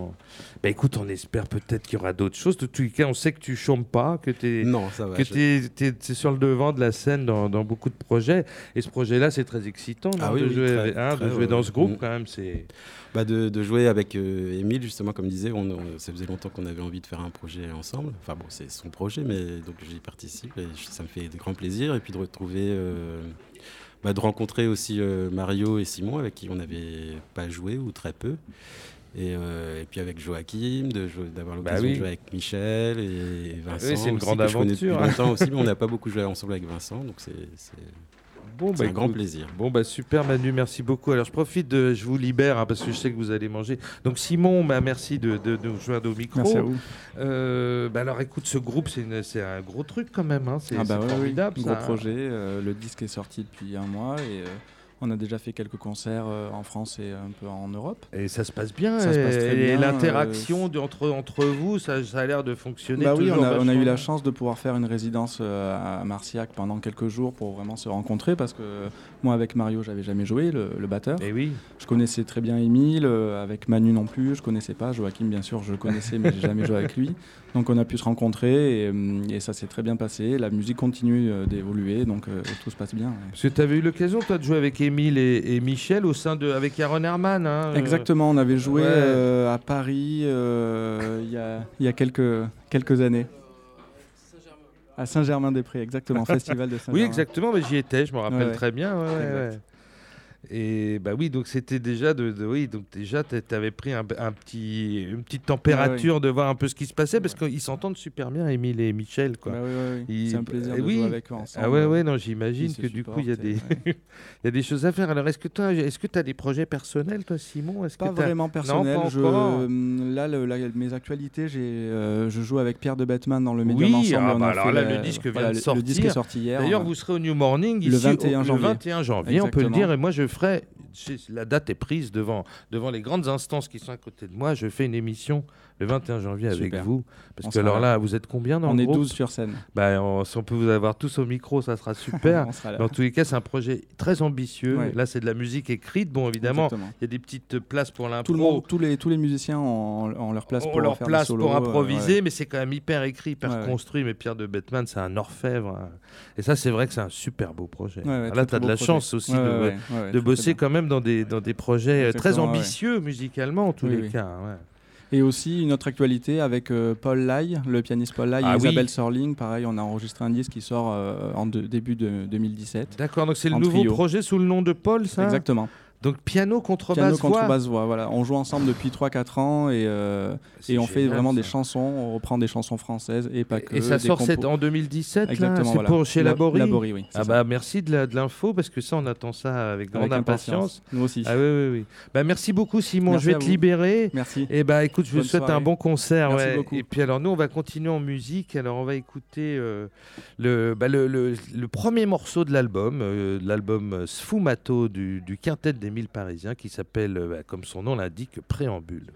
Bah écoute, on espère peut-être qu'il y aura d'autres choses. De tous les cas, on sait que tu chantes pas, que tu es Non, ça va. que je- tu es, sur le devant de la scène dans, dans beaucoup de projets. Et ce projet-là, c'est très excitant Ah oui, de, oui, jouer, très, hein, de jouer dans ce groupe Mm. quand même. C'est Bah de, de jouer avec euh, Émile, justement, comme disait, on, on- ça faisait longtemps qu'on avait envie de faire un projet ensemble. Enfin bon, c'est son projet, mais donc j'y participe et ça me fait de grands plaisirs. Et puis de retrouver, euh, bah, de rencontrer aussi euh, Mario et Simon, avec qui on n'avait pas joué ou très peu. Et, euh, et puis avec Joachim, d'avoir l'occasion Bah oui. de jouer avec Michel et Vincent. Oui, c'est une aussi, grande aventure, hein. aussi, mais on n'a pas beaucoup joué ensemble avec Vincent, donc c'est- bon, c'est bah, un grand plaisir. Bon, bah super Manu, merci beaucoup. Alors je profite, de, je vous libère hein, parce que je sais que vous allez manger. Donc Simon, bah, merci de, de, de nous joindre au micro. Merci à vous. Euh, bah, alors écoute, ce groupe, c'est une- c'est un gros truc quand même. Hein. C'est Ah bah c'est ouais, oui, formidable. gros ça, hein. projet. euh, le disque est sorti depuis un mois et euh, on a déjà fait quelques concerts euh, en France et un peu en Europe. Et ça se passe bien. Ça et bien, l'interaction entre, entre vous, ça, ça a l'air de fonctionner. Bah oui, on a, on a eu la chance de pouvoir faire une résidence euh, à Marciac pendant quelques jours pour vraiment se rencontrer parce que moi avec Mario j'avais jamais joué le, le batteur. Et oui. Je connaissais très bien Émile, euh, avec Manu non plus, je connaissais pas. Joachim bien sûr je connaissais mais j'ai jamais joué avec lui. Donc on a pu se rencontrer et, euh, et ça s'est très bien passé. La musique continue euh, d'évoluer donc euh, tout se passe bien. ouais. Parce que tu avais eu l'occasion, toi, de jouer avec Émile et, et Michel au sein de. avec Aaron Herman. hein, euh, Exactement, on avait joué ouais. euh, à Paris euh, il y, a, il y a quelques, quelques années. À Saint-Germain-des-Prés, exactement, festival de Saint-Germain. Oui, exactement, mais j'y étais, je me rappelle Ouais, ouais. très bien. ouais, ouais, Exact. ouais. Et bah oui, donc c'était déjà de, de- oui, donc déjà tu avais pris un, un petit une petite température de voir un peu ce qui se passait parce qu'ils s'entendent super bien Émile et Michel quoi. Bah. Ils- C'est un plaisir eh de oui. jouer avec eux ensemble. Ah ouais ouais non, j'imagine que du coup il y a des il des choses à faire. Alors est-ce que toi est-ce que tu as des projets personnels toi Simon? Est-ce Pas que vraiment personnel. Non, pas je- hum, là, le- mes actualités, j'ai, euh, je joue avec Pierre de Batman dans le Medium Oui, ensemble. ah on bah alors là, le disque vient de le- sortir. Le disque est sorti hier. D'ailleurs, a- vous serez au New Morning Le ici au- 21 le janvier. 21 janvier, on peut le dire. Et moi, je ferai. La date est prise devant, devant les grandes instances qui sont à côté de moi. Je fais une émission le 21 janvier avec Super. vous. Parce On que alors là. là, vous êtes combien dans on le est groupe 12 sur scène. Bah, on- Si on peut vous avoir tous au micro, ça sera super. On sera. Dans tous les cas, c'est un projet très ambitieux. Ouais. Là, c'est de la musique écrite. Bon, évidemment, il y a des petites places pour l'impro. Tout le monde, tous les, tous les musiciens ont, ont leur place ont pour leur faire place solos, pour euh, improviser, ouais. mais c'est quand même hyper écrit, hyper Ouais, construit. Mais Pierre de Bettman, c'est un orfèvre. hein. Et ça, c'est vrai que c'est un super beau projet. Là, tu as de la projet. chance aussi de, de bosser quand même dans des, dans des projets euh, très ambitieux musicalement, en tous les cas. Et aussi une autre actualité avec euh, Paul Lai, le pianiste Paul Lai Ah et oui. Isabelle Sorling. Pareil, on a enregistré un disque qui sort euh, en de- début de 2017. D'accord, donc c'est le nouveau trio. projet sous le nom de Paul, ça? Exactement. Donc piano, contrebasse, Piano, voix. contrebasse, voix. Voilà. On joue ensemble depuis 3-4 ans et, euh, et on fait vraiment des chansons. On reprend des chansons françaises et pas que. Et ça sort compos. cette- en 2017, là Exactement, C'est voilà. pour chez La- Labori Labori, oui, Ah ça. bah merci de la- de l'info, parce que ça, on attend ça avec grande Avec impatience. impatience. Nous aussi. Ah oui, oui, oui. Bah, merci beaucoup, Simon. Merci je vais te vous. libérer. Merci. Et bah écoute, je vous Bonne souhaite un bon concert. Merci ouais. beaucoup. Et puis alors, nous, on va continuer en musique. Alors, on va écouter euh, le, bah, le, le- le premier morceau de l'album, euh, de l'album Sfumato du, du quintet des mille parisiens, qui s'appelle, euh, bah, comme son nom l'indique, Préambule.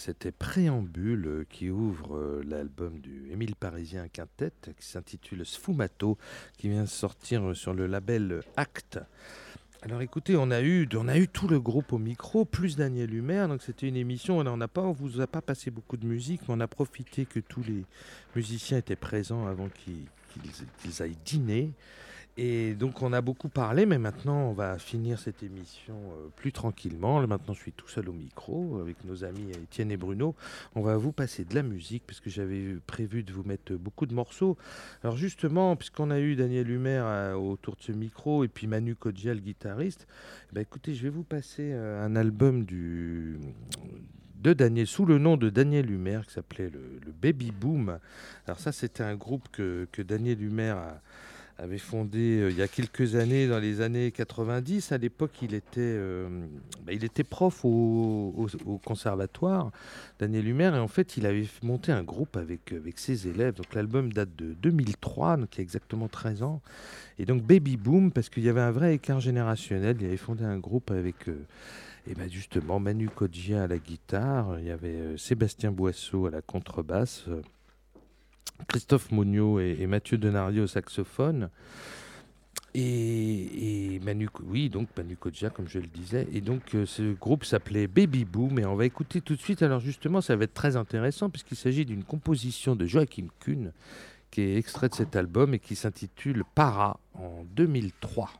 C'était Préambule qui ouvre euh, l'album du Émile Parisien Quintet qui s'intitule Sfumato, qui vient sortir euh, sur le label Act. Alors écoutez, on a eu, on a eu tout le groupe au micro, plus Daniel Humer, donc c'était une émission, on n'a pas, on vous a pas passé beaucoup de musique, mais on a profité que tous les musiciens étaient présents avant qu'ils aillent dîner. Et donc on a beaucoup parlé, mais maintenant on va finir cette émission euh, plus tranquillement. Maintenant je suis tout seul au micro avec nos amis Étienne et Bruno. On va vous passer de la musique parce que j'avais prévu de vous mettre beaucoup de morceaux. Alors justement, puisqu'on a eu Daniel Humer euh, autour de ce micro et puis Manu Kodja, guitariste, ben, écoutez, je vais vous passer euh, un album de Daniel, sous le nom de Daniel Humer, qui s'appelait le, le Baby Boom. Alors ça, c'était un groupe que, que Daniel Humer a, avait fondé euh, il y a quelques années, dans les années 90. À l'époque, il, était, euh, bah, prof au, conservatoire, Daniel Humer, et en fait, il avait monté un groupe avec, ses élèves. Donc l'album date de 2003, donc il y a exactement 13 ans. Et donc Baby Boom, parce qu'il y avait un vrai écart générationnel, il avait fondé un groupe avec... euh, et ben justement, Manu Kodjia à la guitare, il y avait Sébastien Boisseau à la contrebasse, Christophe Monio et, Mathieu Denario au saxophone. Et, Manu, oui, donc Manu Kodjia, comme je le disais. Et donc, euh, ce groupe s'appelait Baby Boom. Et on va écouter tout de suite. Alors, justement, ça va être très intéressant puisqu'il s'agit d'une composition de Joachim Kuhn qui est extrait de cet album et qui s'intitule Para en 2003.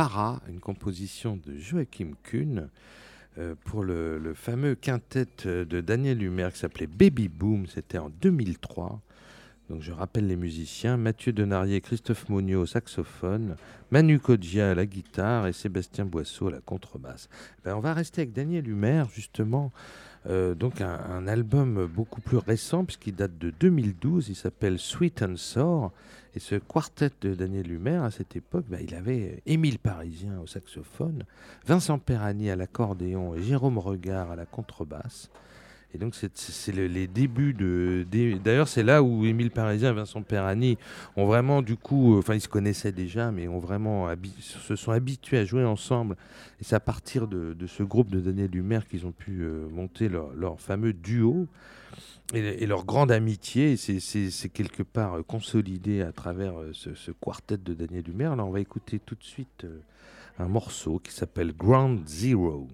Para, une composition de Joachim Kuhn euh, pour le, fameux quintet de Daniel Humer qui s'appelait Baby Boom. C'était en 2003. Donc je rappelle les musiciens Mathieu Denarier, Christophe Monio au saxophone, Manu Kodja à la guitare et Sébastien Boisseau à la contrebasse. Ben, on va rester avec Daniel Humer justement. Euh, donc un, un album beaucoup plus récent puisqu'il date de 2012. Il s'appelle Sweet and Sour. Et ce quartet de Daniel Humer à cette époque, ben, il avait Émile Parisien au saxophone, Vincent Perrani à l'accordéon et Jérôme Regard à la contrebasse. Et donc, c'est- c'est le- les débuts de. D'ailleurs, c'est là où Émile Parisien et Vincent Perrani ont vraiment, du coup, euh, enfin, ils se connaissaient déjà, mais ont vraiment se sont habitués à jouer ensemble. Et c'est à partir de, ce groupe de Daniel Humer qu'ils ont pu euh, monter leur fameux duo et, leur grande amitié. C'est quelque part euh, consolidé à travers euh, ce, quartet de Daniel Humer. Alors, on va écouter tout de suite euh, un morceau qui s'appelle Ground Zero.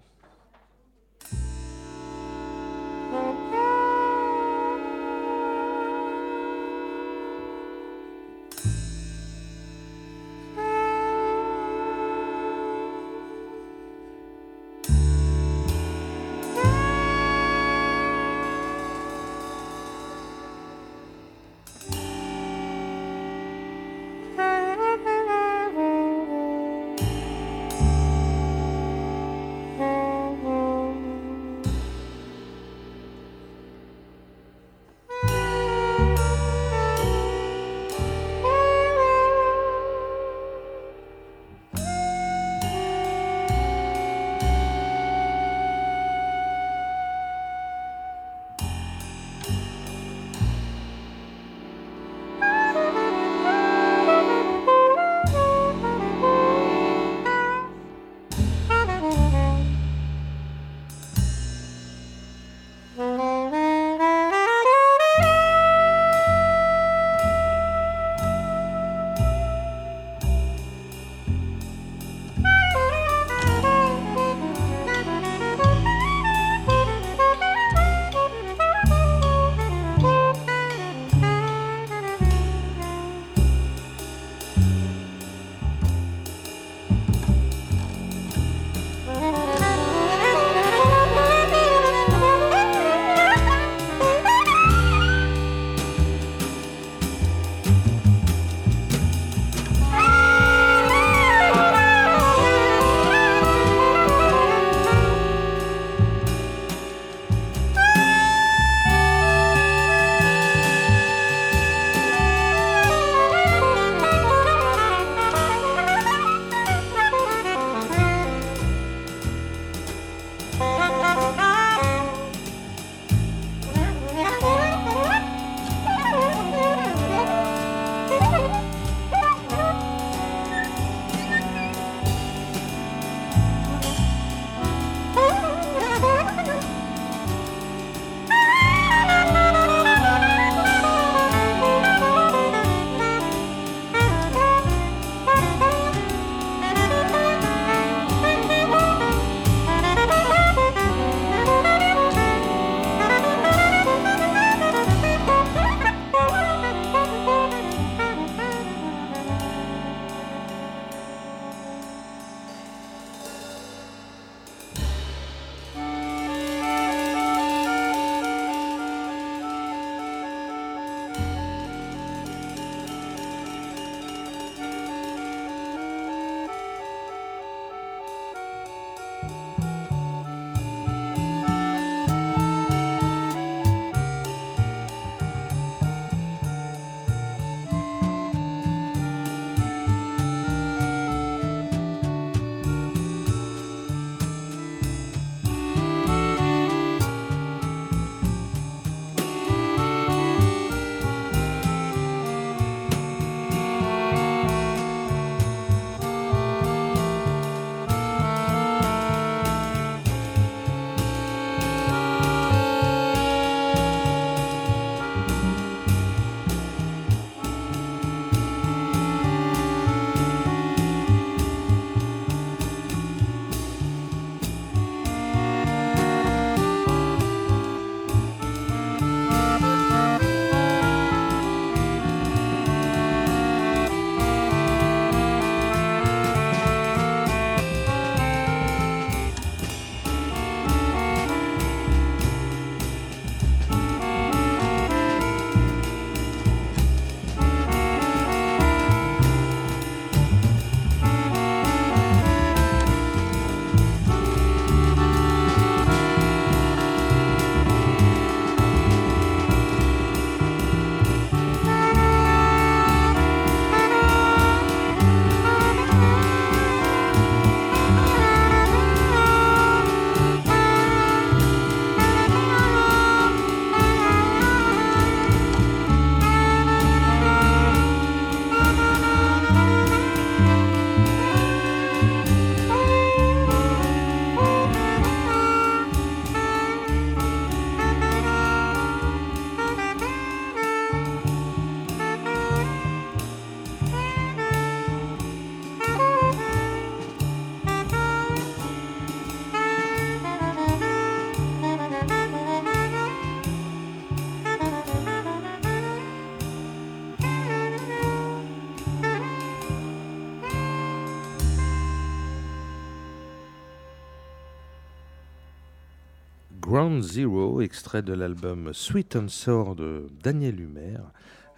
Extrait de l'album Sweet and Sour de Daniel Humer,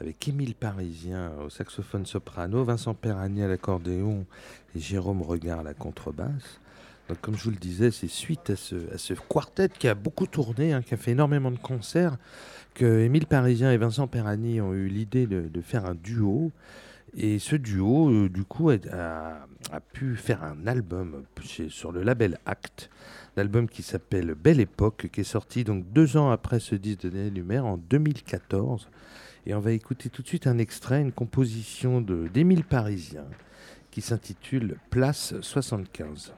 avec Émile Parisien au saxophone soprano, Vincent Perrani à l'accordéon et Jérôme Regard à la contrebasse. Donc, comme je vous le disais, c'est suite à ce, à ce quartet qui a beaucoup tourné, hein, qui a fait énormément de concerts, que Émile Parisien et Vincent Perrani ont eu l'idée de faire un duo. Et ce duo, euh, du coup, a, pu faire un album sur le label Act, l'album qui s'appelle Belle Époque, qui est sorti donc deux ans après ce disque de Daniel Humer, en 2014. Et on va écouter tout de suite un extrait, une composition d'Émile Parisien, qui s'intitule Place 75.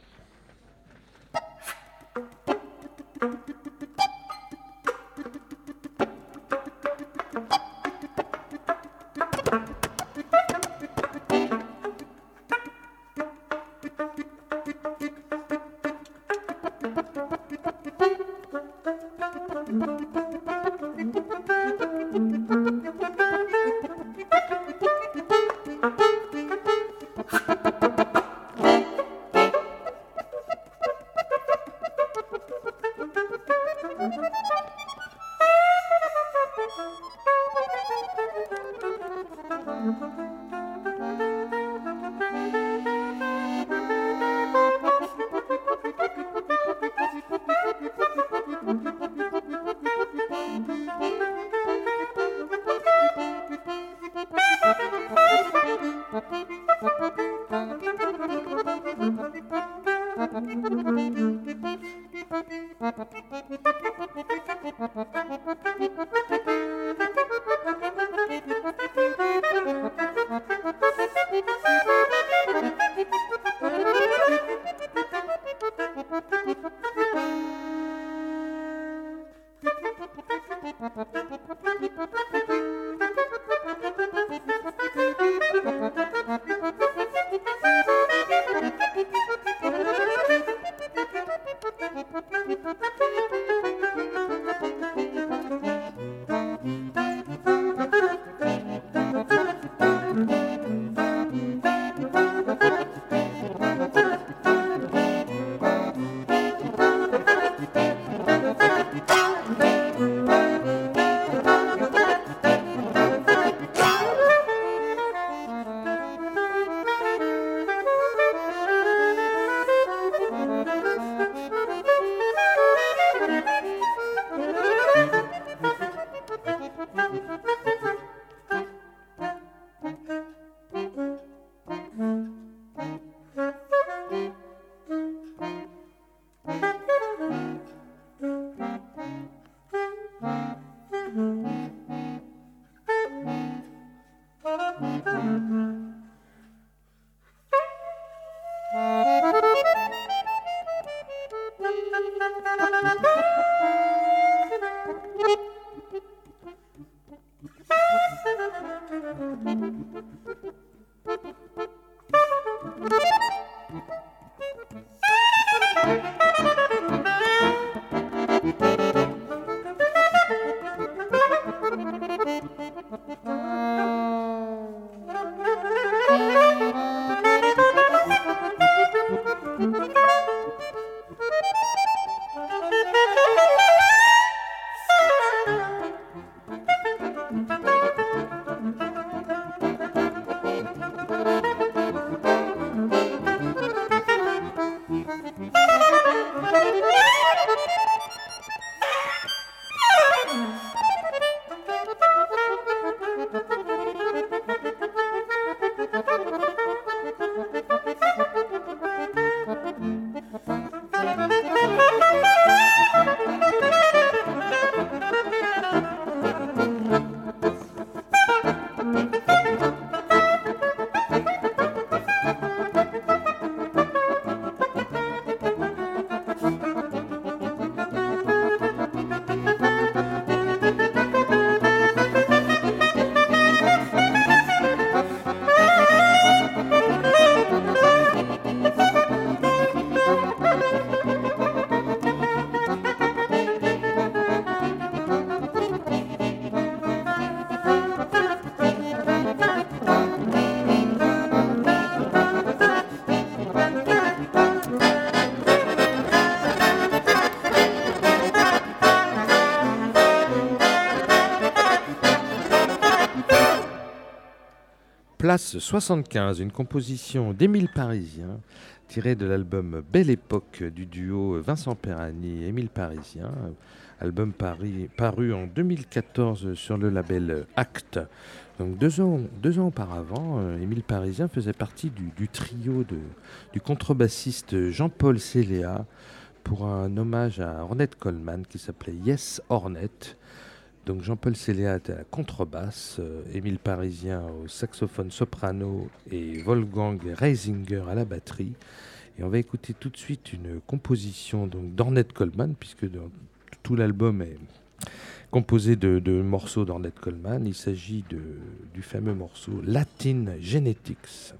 Thank you. Place 75, une composition d'Émile Parisien, tirée de l'album Belle Époque du duo Vincent Perani et Émile Parisien, album Paris, paru en 2014 sur le label Acte. Donc deux ans, deux ans auparavant, euh, Émile Parisien faisait partie du, trio de, du contrebassiste Jean-Paul Céléa pour un hommage à Ornette Coleman qui s'appelait Yes Ornette. Donc Jean-Paul Céléa était à la contrebasse, euh, Émile Parisien au saxophone soprano et Wolfgang Reisinger à la batterie. Et on va écouter tout de suite une composition d'Ornette Coleman, puisque tout l'album est composé de, de morceaux d'Ornette Coleman. Il s'agit du fameux morceau Latin Genetics.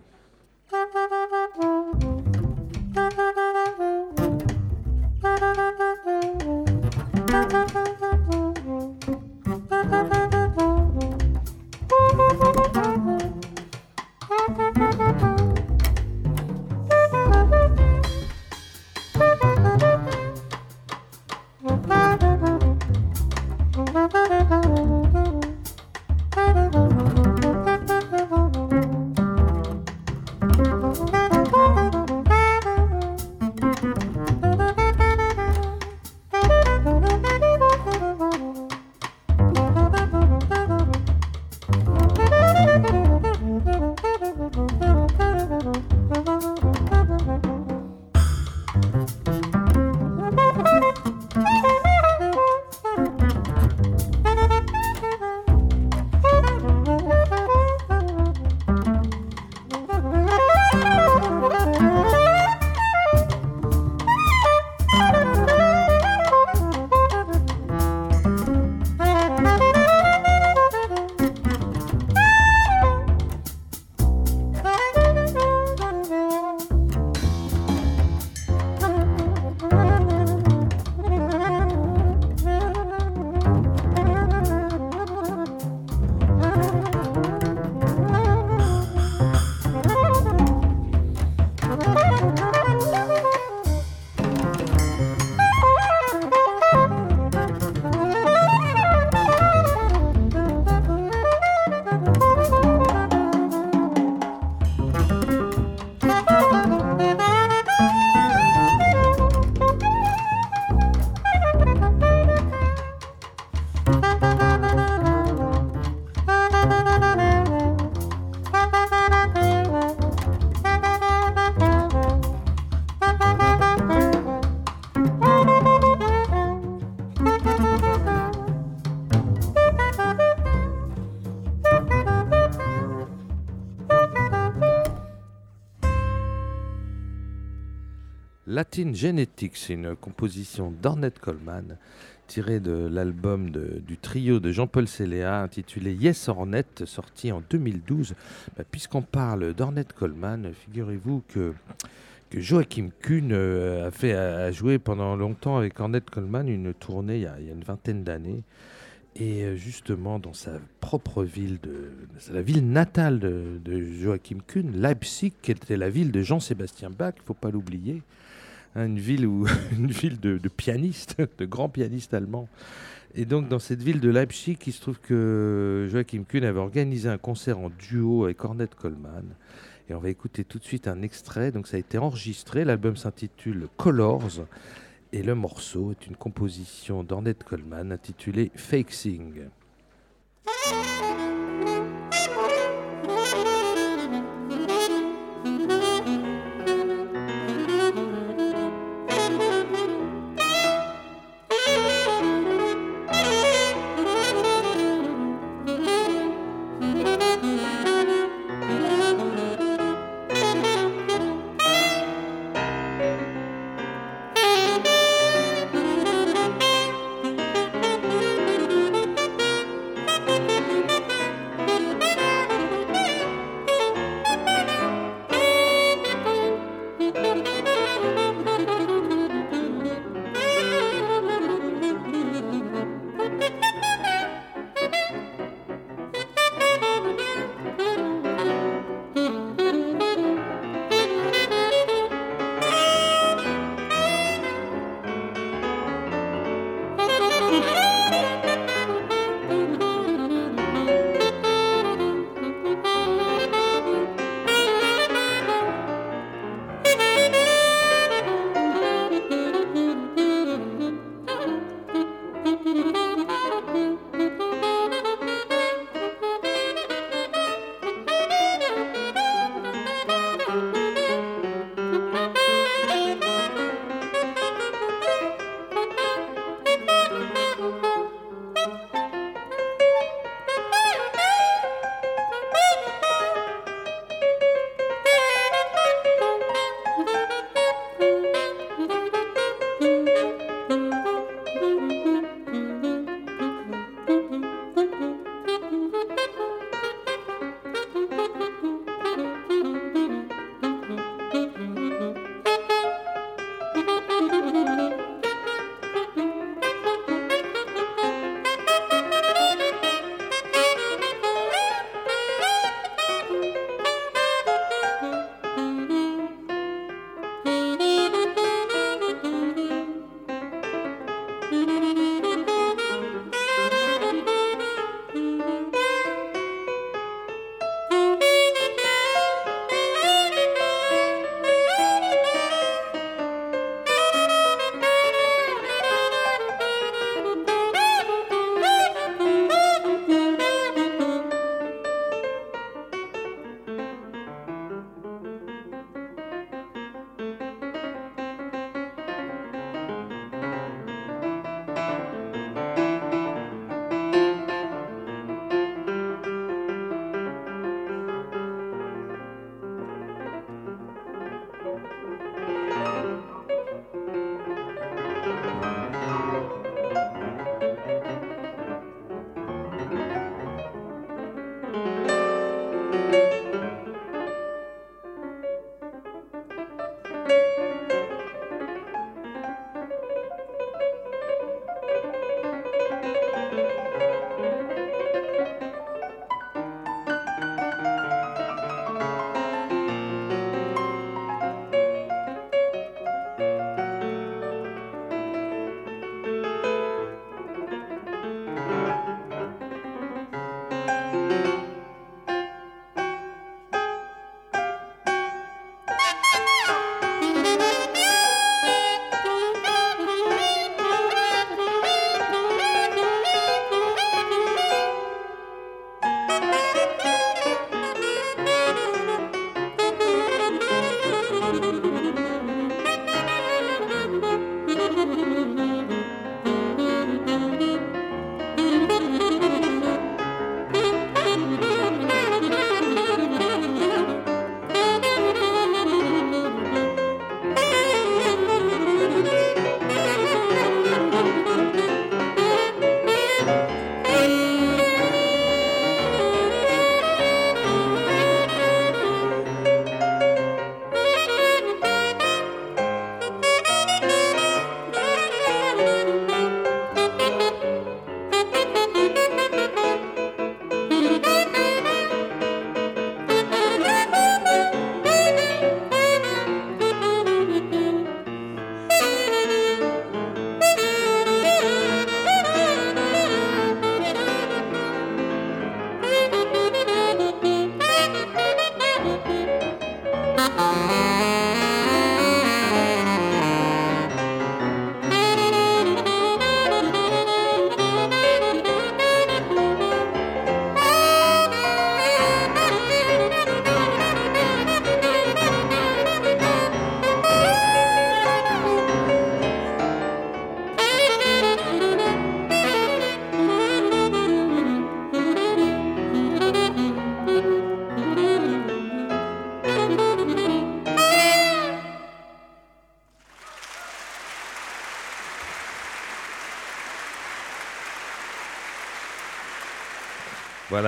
Latin Genetics, c'est une composition d'Ornette Coleman tirée de l'album du trio de Jean-Paul Céléa intitulé Yes Ornette, sorti en 2012. Bah, Puisqu'on parle d'Ornette Coleman, figurez-vous que, Joachim Kuhn euh, a, fait, a joué pendant longtemps avec Ornette Coleman une tournée il y a, une vingtaine d'années. Et euh, justement, dans sa propre ville, la ville natale de, de Joachim Kuhn, Leipzig, qui était la ville de Jean-Sébastien Bach, il ne faut pas l'oublier, une ville, où, une ville de, de pianistes, de grands pianistes allemands. Et donc, dans cette ville de Leipzig, il se trouve que Joachim Kuhn avait organisé un concert en duo avec Ornette Coleman. Et on va écouter tout de suite un extrait. Donc, ça a été enregistré. L'album s'intitule Colors. Et le morceau est une composition d'Ornette Coleman intitulée Fake Sing.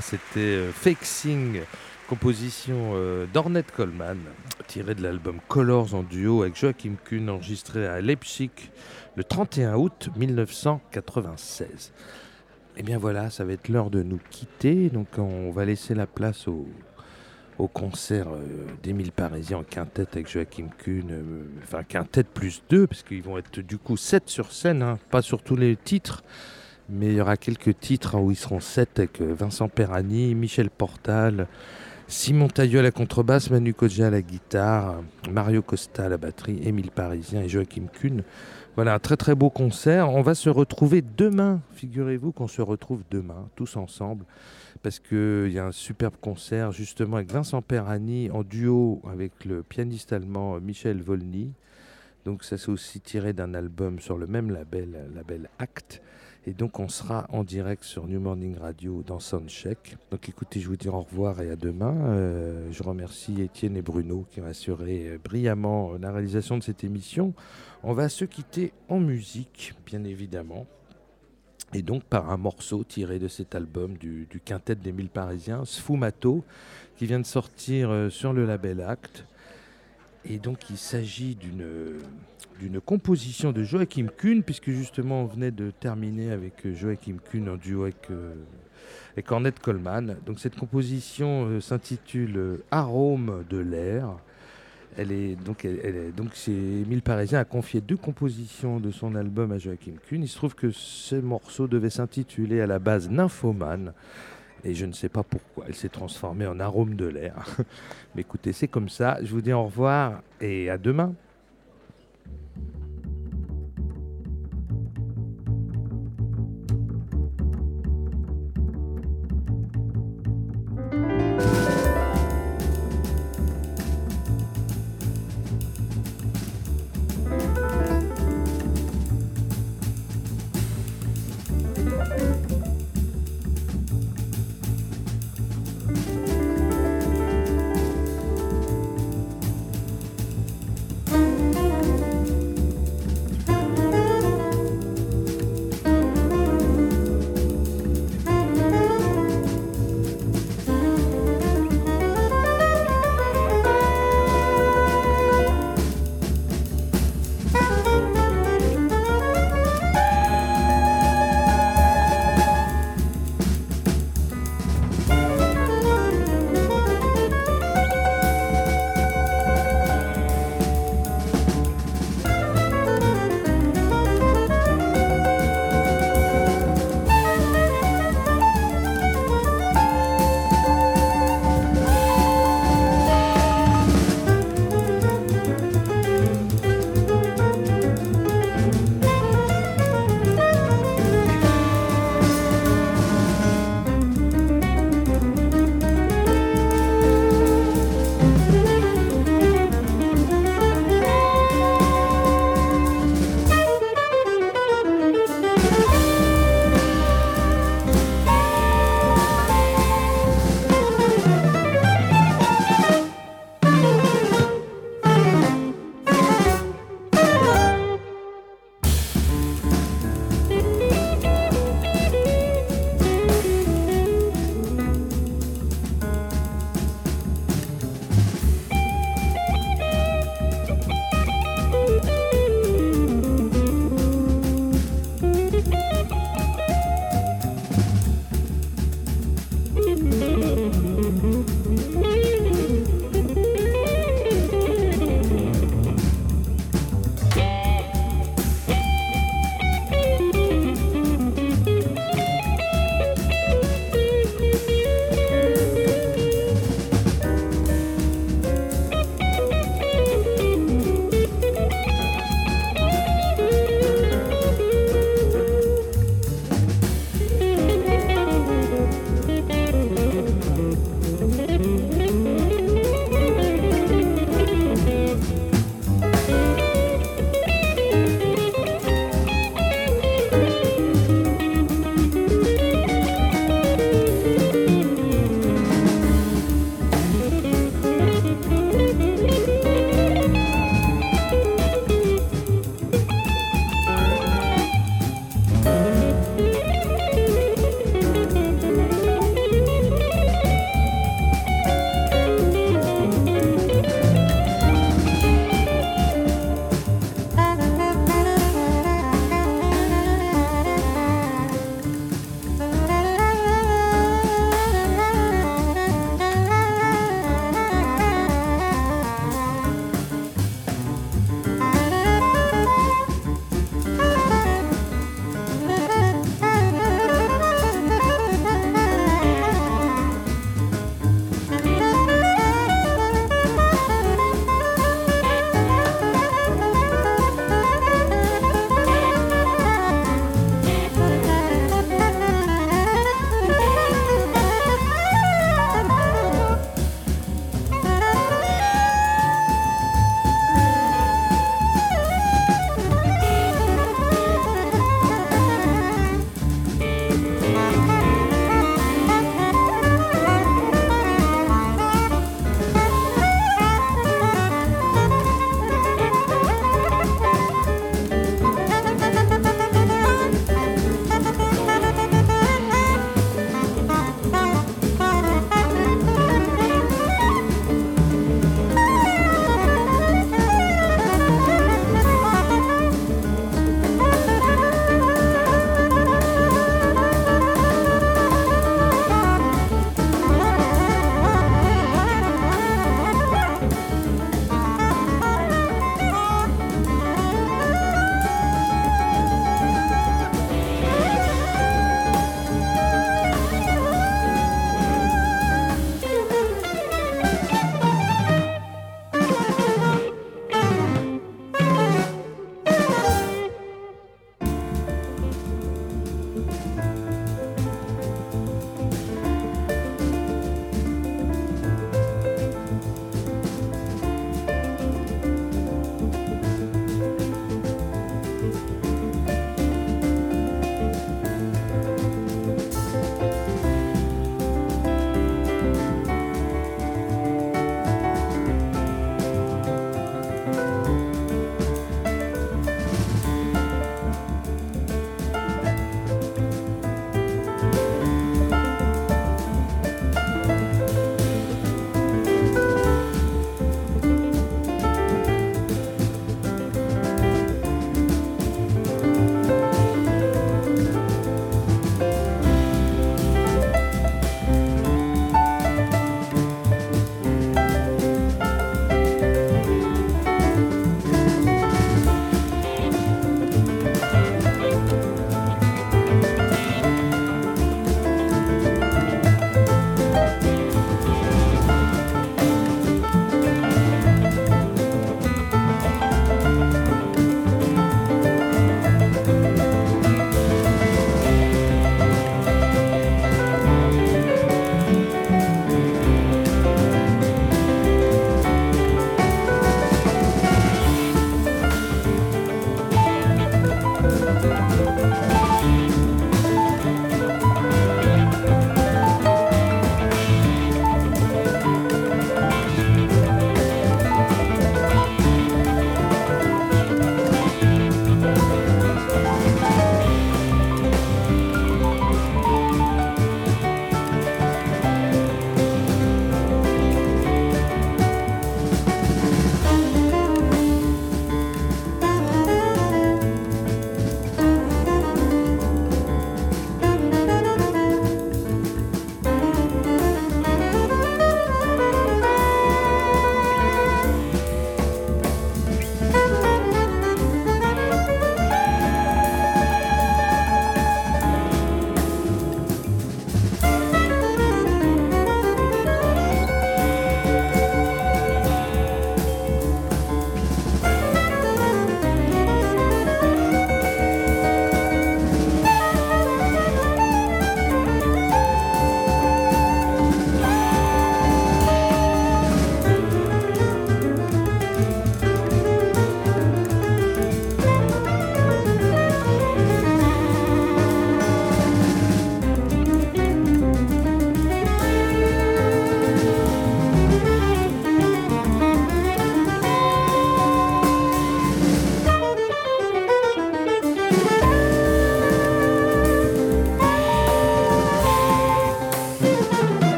C'était euh, Fixing, composition euh, d'Ornette Coleman, tirée de l'album Colors en duo avec Joachim Kuhn, enregistré à Leipzig le 31 août 1996. Et bien voilà, ça va être l'heure de nous quitter, donc on va laisser la place au, concert euh, d'Émile Parisien en quintette avec Joachim Kuhn, enfin quintette plus deux, parce qu'ils vont être du coup 7 sur scène, hein, pas sur tous les titres, mais il y aura quelques titres hein, où ils seront 7 avec euh, Vincent Perrani, Michel Portal, Simon Tailleux à la contrebasse, Manu Kodja à la guitare, Mario Costa à la batterie, Émile Parisien et Joachim Kuhn. Voilà, un très très beau concert. On va se retrouver demain. Figurez-vous qu'on se retrouve demain, tous ensemble, parce qu'il y a un superbe concert justement avec Vincent Perrani en duo avec le pianiste allemand Michel Volny. Donc ça c'est aussi tiré d'un album sur le même label, label Act. Et donc on sera en direct sur New Morning Radio dans Soundcheck. Donc écoutez, je vous dis au revoir et à demain. Euh, je remercie Étienne et Bruno qui ont assuré euh, brillamment la réalisation de cette émission. On va se quitter en musique, bien évidemment. Et donc par un morceau tiré de cet album du, du quintet des mille parisiens, Sfumato, qui vient de sortir euh, sur le label Act. Et donc il s'agit d'une composition de Joachim Kuhn, puisque justement on venait de terminer avec euh, Joachim Kuhn en duo avec, euh, Ornette Coleman. Donc cette composition euh, s'intitule Arôme de l'air. Elle est donc, elle est, donc c'est Émile Parisien a confié deux compositions de son album à Joachim Kuhn. Il se trouve que ce morceau devait s'intituler à la base Nymphomane. Et je ne sais pas pourquoi, elle s'est transformée en arôme de l'air. Mais écoutez, c'est comme ça. Je vous dis au revoir et à demain.